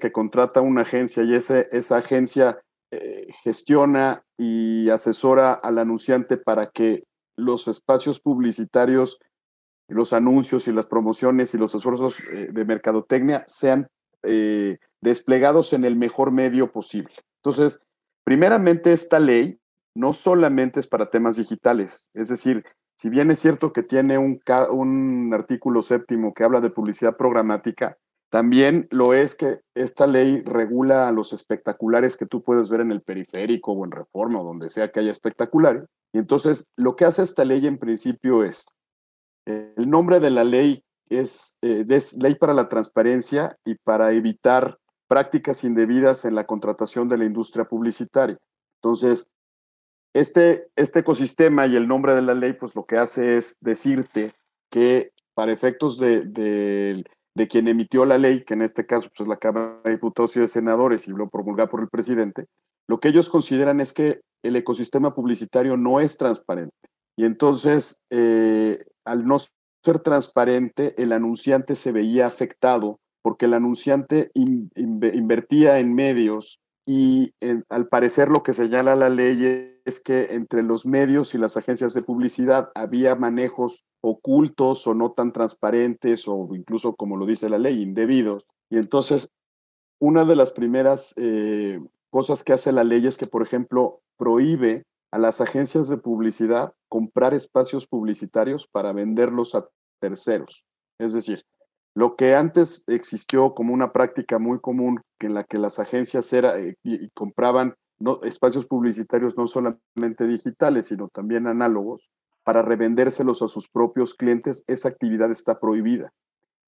que contrata una agencia y esa agencia eh, gestiona y asesora al anunciante para que los espacios publicitarios, los anuncios y las promociones y los esfuerzos eh, de mercadotecnia sean eh, desplegados en el mejor medio posible. Entonces, primeramente esta ley no solamente es para temas digitales, es decir, si bien es cierto que tiene un, artículo séptimo que habla de publicidad programática, también lo es que esta ley regula a los espectaculares que tú puedes ver en el periférico o en reforma o donde sea que haya espectaculares. Y entonces lo que hace esta ley en principio es, el nombre de la ley es, eh, es Ley para la Transparencia y para evitar prácticas indebidas en la contratación de la industria publicitaria. Entonces, este, este ecosistema y el nombre de la ley, pues lo que hace es decirte que para efectos de, de quien emitió la ley, que en este caso pues, es la Cámara de Diputados y de Senadores y lo promulga por el presidente, lo que ellos consideran es que el ecosistema publicitario no es transparente. Y entonces, eh, al no ser transparente, el anunciante se veía afectado porque el anunciante invertía en medios y al parecer lo que señala la ley es que entre los medios y las agencias de publicidad había manejos ocultos o no tan transparentes o incluso, como lo dice la ley, indebidos. Y entonces, una de las primeras eh, cosas que hace la ley es que, por ejemplo, prohíbe a las agencias de publicidad comprar espacios publicitarios para venderlos a terceros. Es decir, lo que antes existió como una práctica muy común en la que las agencias eh, compraban espacios publicitarios no solamente digitales, sino también análogos, para revendérselos a sus propios clientes, esa actividad está prohibida.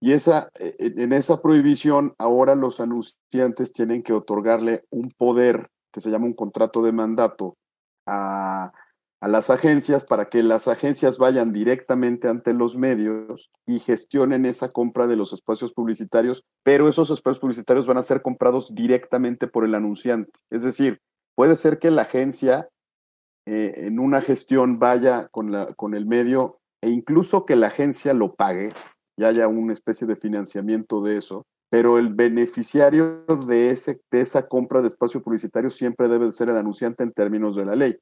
Y esa, e, e, en esa prohibición, ahora los anunciantes tienen que otorgarle un poder que se llama un contrato de mandato a, a las agencias para que las agencias vayan directamente ante los medios y gestionen esa compra de los espacios publicitarios, pero esos espacios publicitarios van a ser comprados directamente por el anunciante. Es decir, puede ser que la agencia eh, en una gestión vaya con, la, con el medio e incluso que la agencia lo pague y haya una especie de financiamiento de eso, pero el beneficiario de, ese, de esa compra de espacio publicitario siempre debe ser el anunciante en términos de la ley.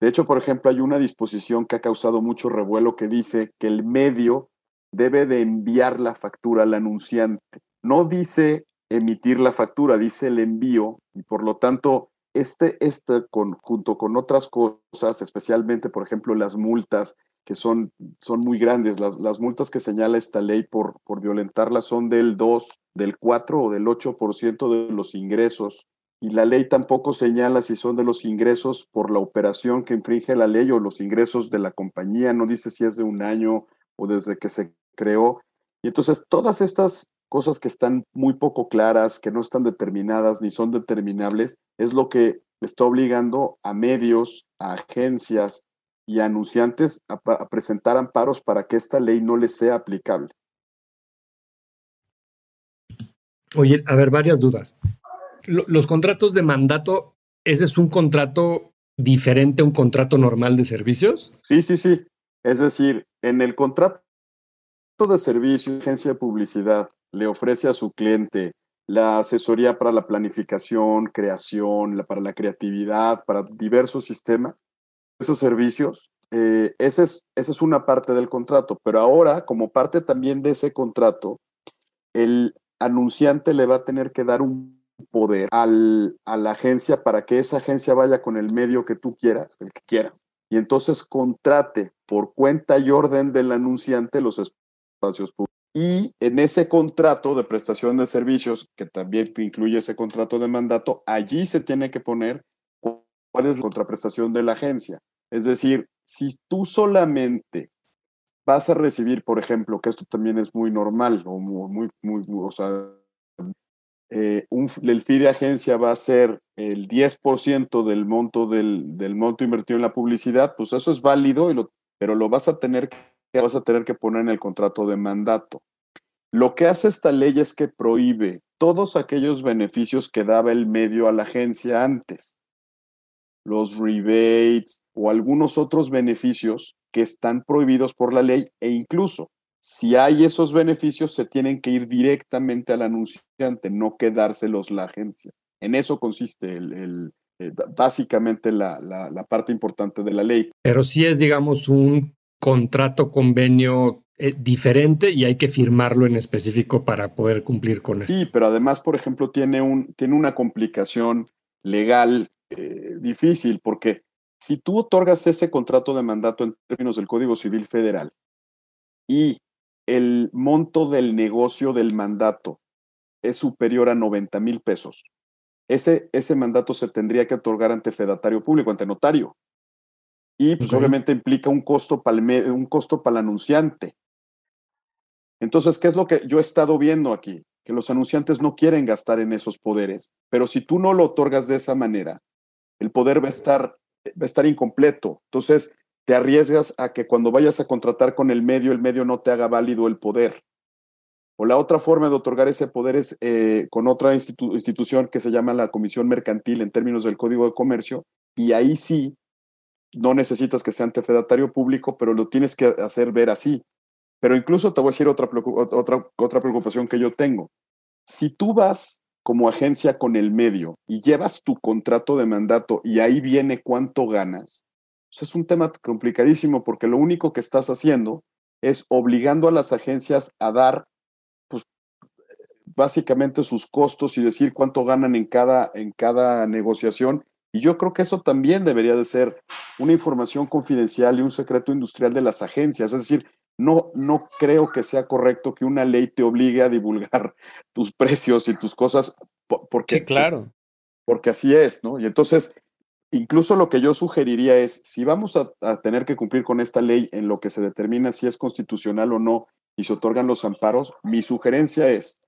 De hecho, por ejemplo, hay una disposición que ha causado mucho revuelo que dice que el medio debe de enviar la factura al anunciante. No dice emitir la factura, dice el envío y por lo tanto este, este junto con otras cosas, especialmente, por ejemplo, las multas, que son, son muy grandes, las, las multas que señala esta ley por, por violentarlas son del 2, del 4 o del 8% de los ingresos y la ley tampoco señala si son de los ingresos por la operación que infringe la ley o los ingresos de la compañía, no dice si es de un año o desde que se creó. Y entonces todas estas cosas que están muy poco claras, que no están determinadas ni son determinables, es lo que está obligando a medios, a agencias y a anunciantes a, presentar amparos para que esta ley no les sea aplicable. Oye, a ver, varias dudas los contratos de mandato, ¿ese es un contrato diferente a un contrato normal de servicios? Sí, sí, sí. Es decir, en el contrato de servicio, agencia de publicidad le ofrece a su cliente la asesoría para la planificación, creación, para la creatividad, para diversos sistemas. Esos servicios eh, esa, es, esa es una parte del contrato, pero ahora, como parte también de ese contrato, el anunciante le va a tener que dar un poder al, a la agencia para que esa agencia vaya con el medio que tú quieras, el que quieras, y entonces contrate por cuenta y orden del anunciante los espacios públicos. Y en ese contrato de prestación de servicios, que también incluye ese contrato de mandato, allí se tiene que poner cuál es la contraprestación de la agencia. Es decir, si tú solamente vas a recibir, por ejemplo, que esto también es muy normal, o muy, muy, o sea, eh, el fee de agencia va a ser el 10% del monto del, monto invertido en la publicidad, pues eso es válido, pero lo vas a tener que vas a tener que poner en el contrato de mandato. Lo que hace esta ley es que prohíbe todos aquellos beneficios que daba el medio a la agencia antes los rebates o algunos otros beneficios que están prohibidos por la ley e incluso si hay esos beneficios se tienen que ir directamente al anunciante, no quedárselos la agencia. En eso consiste el, eh, básicamente la, la, parte importante de la ley. Pero sí es, digamos, un contrato, convenio eh, diferente y hay que firmarlo en específico para poder cumplir con eso. Sí, pero además, por ejemplo, tiene, un, tiene una complicación legal eh, difícil porque si tú otorgas ese contrato de mandato en términos del Código Civil Federal y el monto del negocio del mandato es superior a 90 mil pesos, ese, ese mandato se tendría que otorgar ante fedatario público, ante notario. Y pues obviamente implica un costo para el, un costo para el anunciante. Entonces, ¿qué es lo que yo he estado viendo aquí? Que los anunciantes no quieren gastar en esos poderes, pero si tú no lo otorgas de esa manera, el poder va a estar, va a estar incompleto. Entonces, te arriesgas a que cuando vayas a contratar con el medio, el medio no te haga válido el poder. O la otra forma de otorgar ese poder es eh, con otra institución que se llama la Comisión Mercantil en términos del Código de Comercio, y ahí sí, no necesitas que sea ante fedatario público, pero lo tienes que hacer ver así. Pero incluso te voy a decir otra, otra, otra preocupación que yo tengo. Si tú vas como agencia con el medio y llevas tu contrato de mandato y ahí viene cuánto ganas, es un tema complicadísimo porque lo único que estás haciendo es obligando a las agencias a dar pues, básicamente sus costos y decir cuánto ganan en cada, en cada negociación. Y yo creo que eso también debería de ser una información confidencial y un secreto industrial de las agencias. Es decir, no, no creo que sea correcto que una ley te obligue a divulgar [LAUGHS] tus precios y tus cosas, porque, claro. porque así es, ¿no? Y entonces, incluso lo que yo sugeriría es, si vamos a, tener que cumplir con esta ley en lo que se determina si es constitucional o no y se otorgan los amparos, mi sugerencia es,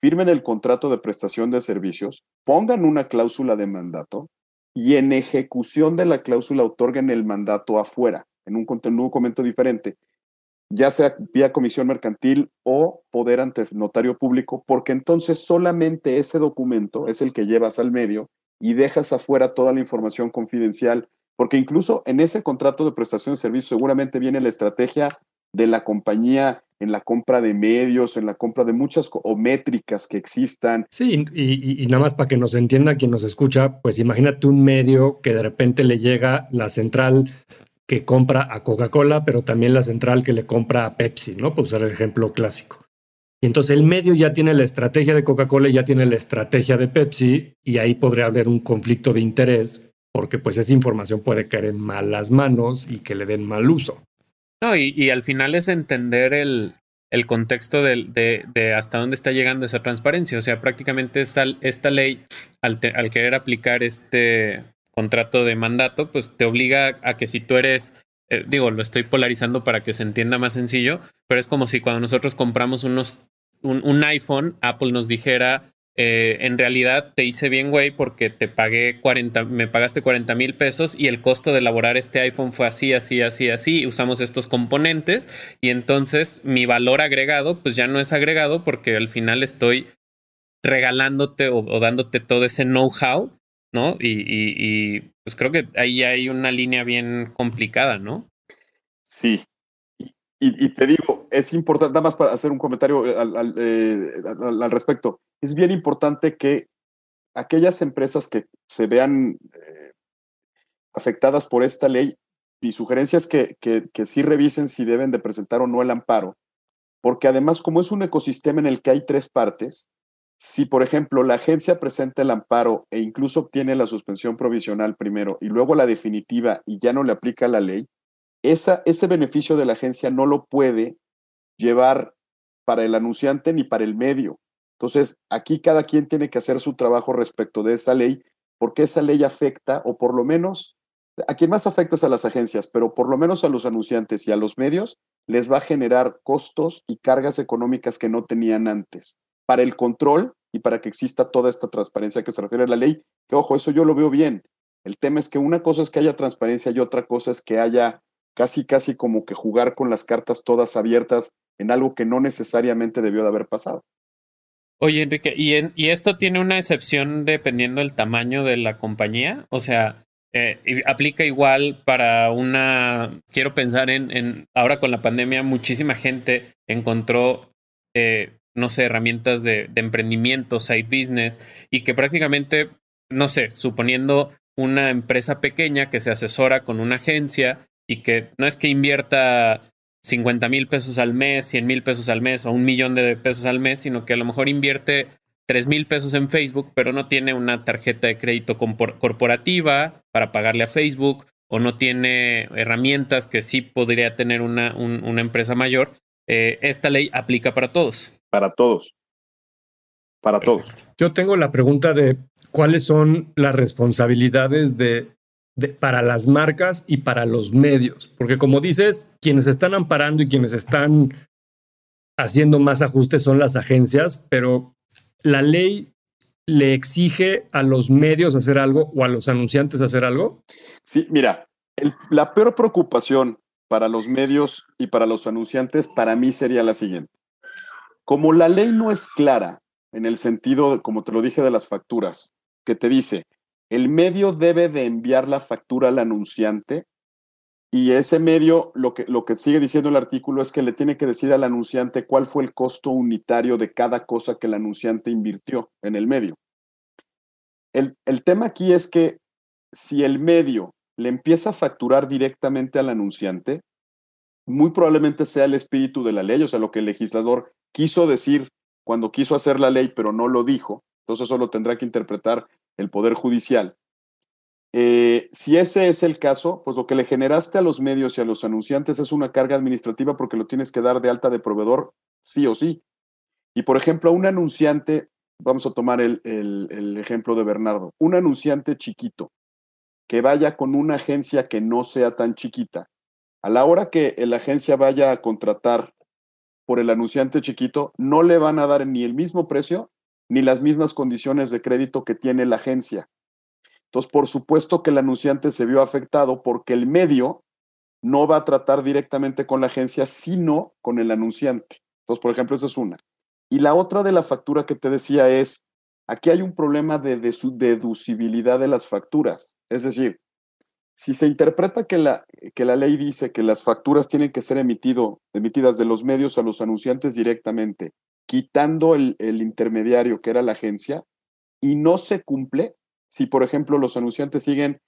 firmen el contrato de prestación de servicios, pongan una cláusula de mandato y en ejecución de la cláusula otorguen el mandato afuera, en un, en un documento diferente ya sea vía comisión mercantil o poder ante notario público, porque entonces solamente ese documento es el que llevas al medio y dejas afuera toda la información confidencial, porque incluso en ese contrato de prestación de servicios seguramente viene la estrategia de la compañía en la compra de medios, en la compra de muchas o métricas que existan. Sí, y, y, nada más para que nos entienda quien nos escucha, pues imagínate un medio que de repente le llega la central que compra a Coca-Cola, pero también la central que le compra a Pepsi, ¿no? Por usar el ejemplo clásico. Y entonces el medio ya tiene la estrategia de Coca-Cola y ya tiene la estrategia de Pepsi, y ahí podría haber un conflicto de interés, porque pues esa información puede caer en malas manos y que le den mal uso. No, y, al final es entender el, el contexto de, de, hasta dónde está llegando esa transparencia. O sea, prácticamente esta, esta ley, al, al querer aplicar este, contrato de mandato, pues te obliga a que si tú eres, eh, digo, lo estoy polarizando para que se entienda más sencillo, pero es como si cuando nosotros compramos unos, un, iPhone, Apple nos dijera, eh, en realidad te hice bien, güey, porque te pagué 40, me pagaste 40 mil pesos y el costo de elaborar este iPhone fue así, así, así, así, usamos estos componentes y entonces mi valor agregado, pues ya no es agregado porque al final estoy regalándote o dándote todo ese know-how ¿no? Y, y, pues creo que ahí hay una línea bien complicada, ¿no? Sí. Y, te digo, es importante, nada más para hacer un comentario al, eh, al, respecto, es bien importante que aquellas empresas que se vean eh, afectadas por esta ley mi sugerencia es que, que, que sí revisen si deben de presentar o no el amparo, porque además como es un ecosistema en el que hay tres partes, si por ejemplo la agencia presenta el amparo e incluso obtiene la suspensión provisional primero y luego la definitiva y ya no le aplica la ley, esa, ese beneficio de la agencia no lo puede llevar para el anunciante ni para el medio. Entonces, aquí cada quien tiene que hacer su trabajo respecto de esa ley, porque esa ley afecta, o por lo menos, a quien más afecta es a las agencias, pero por lo menos a los anunciantes y a los medios les va a generar costos y cargas económicas que no tenían antes para el control y para que exista toda esta transparencia que se refiere a la ley. Que ojo, eso yo lo veo bien. El tema es que una cosa es que haya transparencia y otra cosa es que haya casi, casi como que jugar con las cartas todas abiertas en algo que no necesariamente debió de haber pasado. Oye, Enrique, ¿y, ¿y esto tiene una excepción dependiendo del tamaño de la compañía? O sea, eh, aplica igual para una, quiero pensar en, en, ahora con la pandemia, muchísima gente encontró, eh, no sé, herramientas de, emprendimiento, side business, y que prácticamente, no sé, suponiendo una empresa pequeña que se asesora con una agencia y que no es que invierta 50 mil pesos al mes, 100 mil pesos al mes o un millón de pesos al mes, sino que a lo mejor invierte 3 mil pesos en Facebook, pero no tiene una tarjeta de crédito corporativa para pagarle a Facebook o no tiene herramientas que sí podría tener una, un, una empresa mayor. Eh, esta ley aplica para todos. Para todos. Para Perfecto. todos. Yo tengo la pregunta de cuáles son las responsabilidades de para las marcas y para los medios. Porque como dices, quienes están amparando y quienes están haciendo más ajustes son las agencias, pero la ley le exige a los medios hacer algo o a los anunciantes hacer algo. Sí, mira, la peor preocupación para los medios y para los anunciantes para mí sería la siguiente. Como la ley no es clara en el sentido, como te lo dije, de las facturas, que te dice, el medio debe de enviar la factura al anunciante y ese medio, lo que, lo que sigue diciendo el artículo es que le tiene que decir al anunciante cuál fue el costo unitario de cada cosa que el anunciante invirtió en el medio. El, el tema aquí es que si el medio le empieza a facturar directamente al anunciante, muy probablemente sea el espíritu de la ley, o sea, lo que el legislador quiso decir cuando quiso hacer la ley, pero no lo dijo. Entonces eso lo tendrá que interpretar el Poder Judicial. Eh, si ese es el caso, pues lo que le generaste a los medios y a los anunciantes es una carga administrativa porque lo tienes que dar de alta de proveedor sí o sí. Y por ejemplo, a un anunciante, vamos a tomar el, el, el ejemplo de Bernardo, un anunciante chiquito que vaya con una agencia que no sea tan chiquita, a la hora que la agencia vaya a contratar por el anunciante chiquito, no le van a dar ni el mismo precio ni las mismas condiciones de crédito que tiene la agencia. Entonces, por supuesto que el anunciante se vio afectado porque el medio no va a tratar directamente con la agencia, sino con el anunciante. Entonces, por ejemplo, esa es una. Y la otra de la factura que te decía es, aquí hay un problema de, deducibilidad de las facturas. Es decir, si se interpreta que la, que la ley dice que las facturas tienen que ser emitido, emitidas de los medios a los anunciantes directamente quitando el, el, intermediario que era la agencia y no se cumple si, por ejemplo, los anunciantes siguen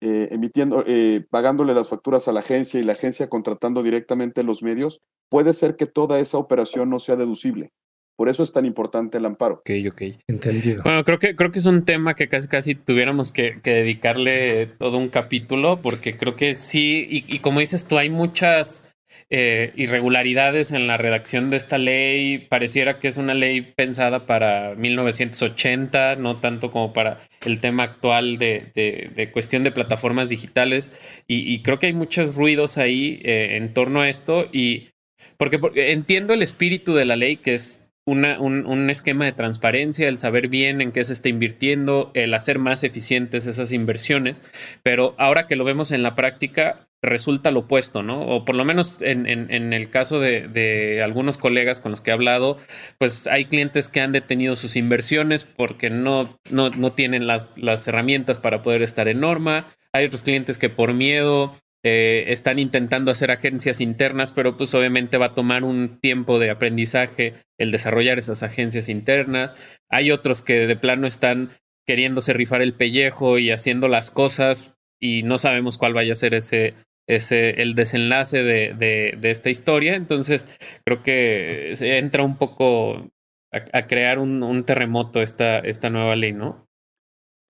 eh, emitiendo, eh, pagándole las facturas a la agencia y la agencia contratando directamente los medios, puede ser que toda esa operación no sea deducible. Por eso es tan importante el amparo. Ok, ok. Entendido. Bueno, creo que, creo que es un tema que casi casi tuviéramos que, que dedicarle todo un capítulo, porque creo que sí, y, y como dices tú, hay muchas eh, irregularidades en la redacción de esta ley. Pareciera que es una ley pensada para 1980, no tanto como para el tema actual de, de, cuestión de plataformas digitales. Y, creo que hay muchos ruidos ahí eh, en torno a esto. Y porque, entiendo el espíritu de la ley, que es un, un, esquema de transparencia, el saber bien en qué se está invirtiendo, el hacer más eficientes esas inversiones. Pero ahora que lo vemos en la práctica, resulta lo opuesto, ¿no? O por lo menos en, el caso de, de, algunos colegas con los que he hablado, pues hay clientes que han detenido sus inversiones porque no, no, no tienen las, las herramientas para poder estar en norma. Hay otros clientes que por miedo eh, están intentando hacer agencias internas, pero pues obviamente va a tomar un tiempo de aprendizaje el desarrollar esas agencias internas. Hay otros que de plano están queriéndose rifar el pellejo y haciendo las cosas y no sabemos cuál vaya a ser ese, ese, el desenlace de, de, esta historia. Entonces, creo que se entra un poco a, crear un, terremoto esta, esta nueva ley, ¿no?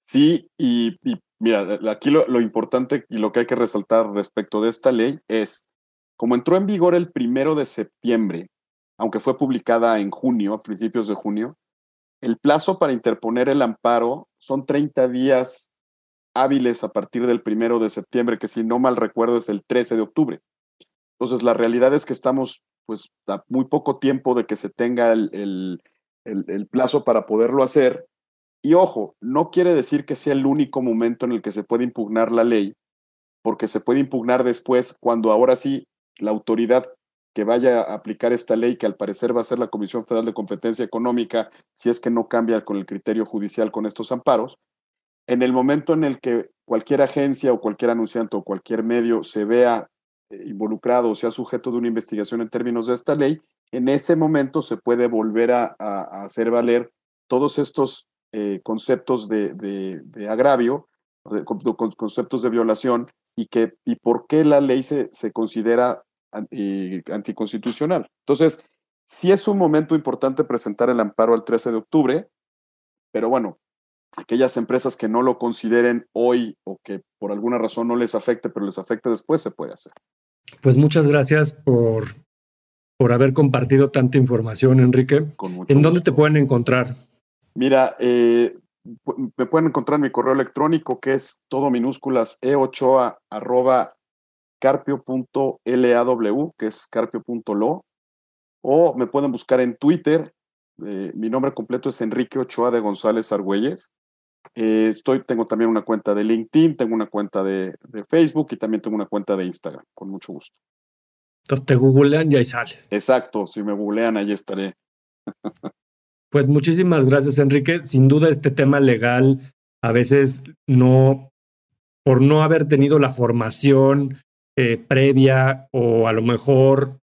Sí, y, mira, aquí lo, lo, importante y lo que hay que resaltar respecto de esta ley es, como entró en vigor el primero de septiembre, aunque fue publicada en junio, a principios de junio, el plazo para interponer el amparo son 30 días hábiles a partir del primero de septiembre, que si no mal recuerdo es el 13 de octubre. Entonces, la realidad es que estamos pues a muy poco tiempo de que se tenga el, plazo para poderlo hacer. Y ojo, no quiere decir que sea el único momento en el que se puede impugnar la ley, porque se puede impugnar después cuando ahora sí la autoridad que vaya a aplicar esta ley, que al parecer va a ser la Comisión Federal de Competencia Económica, si es que no cambia con el criterio judicial con estos amparos, en el momento en el que cualquier agencia o cualquier anunciante o cualquier medio se vea eh, involucrado o sea sujeto de una investigación en términos de esta ley, en ese momento se puede volver a, hacer valer todos estos eh, conceptos de, agravio, conceptos de violación y, que, y por qué la ley se, se considera anticonstitucional. Entonces, sí es un momento importante presentar el amparo al 13 de octubre, pero bueno, aquellas empresas que no lo consideren hoy o que por alguna razón no les afecte, pero les afecte después, se puede hacer. Pues muchas gracias por, por haber compartido tanta información, Enrique. ¿En dónde te pueden encontrar? Mira, eh, me pueden encontrar en mi correo electrónico que es todo minúsculas e8a arroba carpio.law, que es carpio.lo, o me pueden buscar en Twitter. Eh, mi nombre completo es Enrique Ochoa de González Argüelles. Eh, estoy, tengo también una cuenta de LinkedIn, tengo una cuenta de, Facebook y también tengo una cuenta de Instagram, con mucho gusto. Entonces te googlean y ahí sales. Exacto, si me googlean ahí estaré. [LAUGHS] pues muchísimas gracias, Enrique. Sin duda este tema legal a veces no, por no haber tenido la formación eh, previa o a lo mejor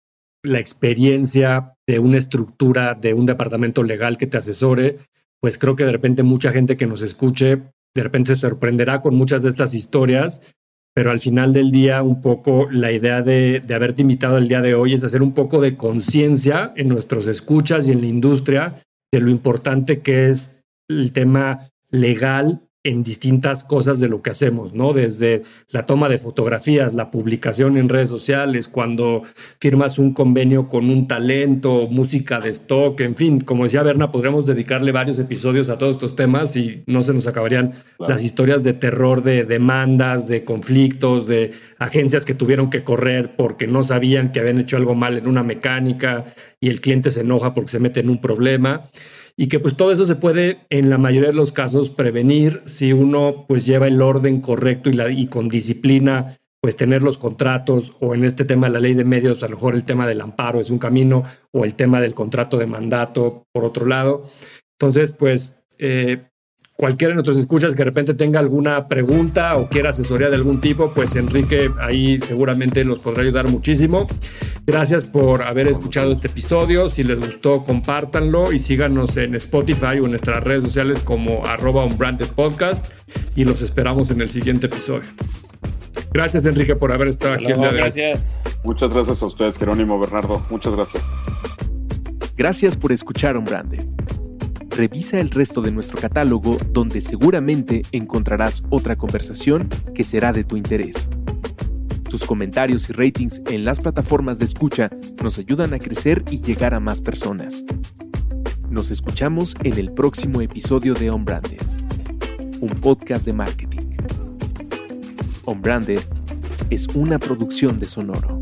la experiencia de una estructura de un departamento legal que te asesore, pues creo que de repente mucha gente que nos escuche, de repente se sorprenderá con muchas de estas historias, pero al final del día un poco la idea de, de haberte invitado el día de hoy es hacer un poco de conciencia en nuestros escuchas y en la industria de lo importante que es el tema legal en distintas cosas de lo que hacemos, ¿no? Desde la toma de fotografías, la publicación en redes sociales, cuando firmas un convenio con un talento, música de stock, en fin, como decía Berna, podríamos dedicarle varios episodios a todos estos temas y no se nos acabarían las historias de terror, de demandas, de conflictos, de agencias que tuvieron que correr porque no sabían que habían hecho algo mal en una mecánica y el cliente se enoja porque se mete en un problema y que pues todo eso se puede en la mayoría de los casos prevenir si uno pues lleva el orden correcto y, la, y con disciplina pues tener los contratos o en este tema de la ley de medios a lo mejor el tema del amparo es un camino o el tema del contrato de mandato por otro lado. Entonces pues eh, cualquiera de nuestros escuchas que de repente tenga alguna pregunta o quiera asesoría de algún tipo, pues Enrique ahí seguramente nos podrá ayudar muchísimo. Gracias por haber escuchado este episodio. Si les gustó, compártanlo y síganos en Spotify o en nuestras redes sociales como arroba unbranded podcast y los esperamos en el siguiente episodio. Gracias Enrique por haber estado aquí. gracias. Muchas gracias a ustedes, Jerónimo Bernardo. Muchas gracias. Gracias por escuchar Unbranded. Revisa el resto de nuestro catálogo donde seguramente encontrarás otra conversación que será de tu interés. Tus comentarios y ratings en las plataformas de escucha nos ayudan a crecer y llegar a más personas. Nos escuchamos en el próximo episodio de On Branded, un podcast de marketing. On Branded es una producción de Sonoro.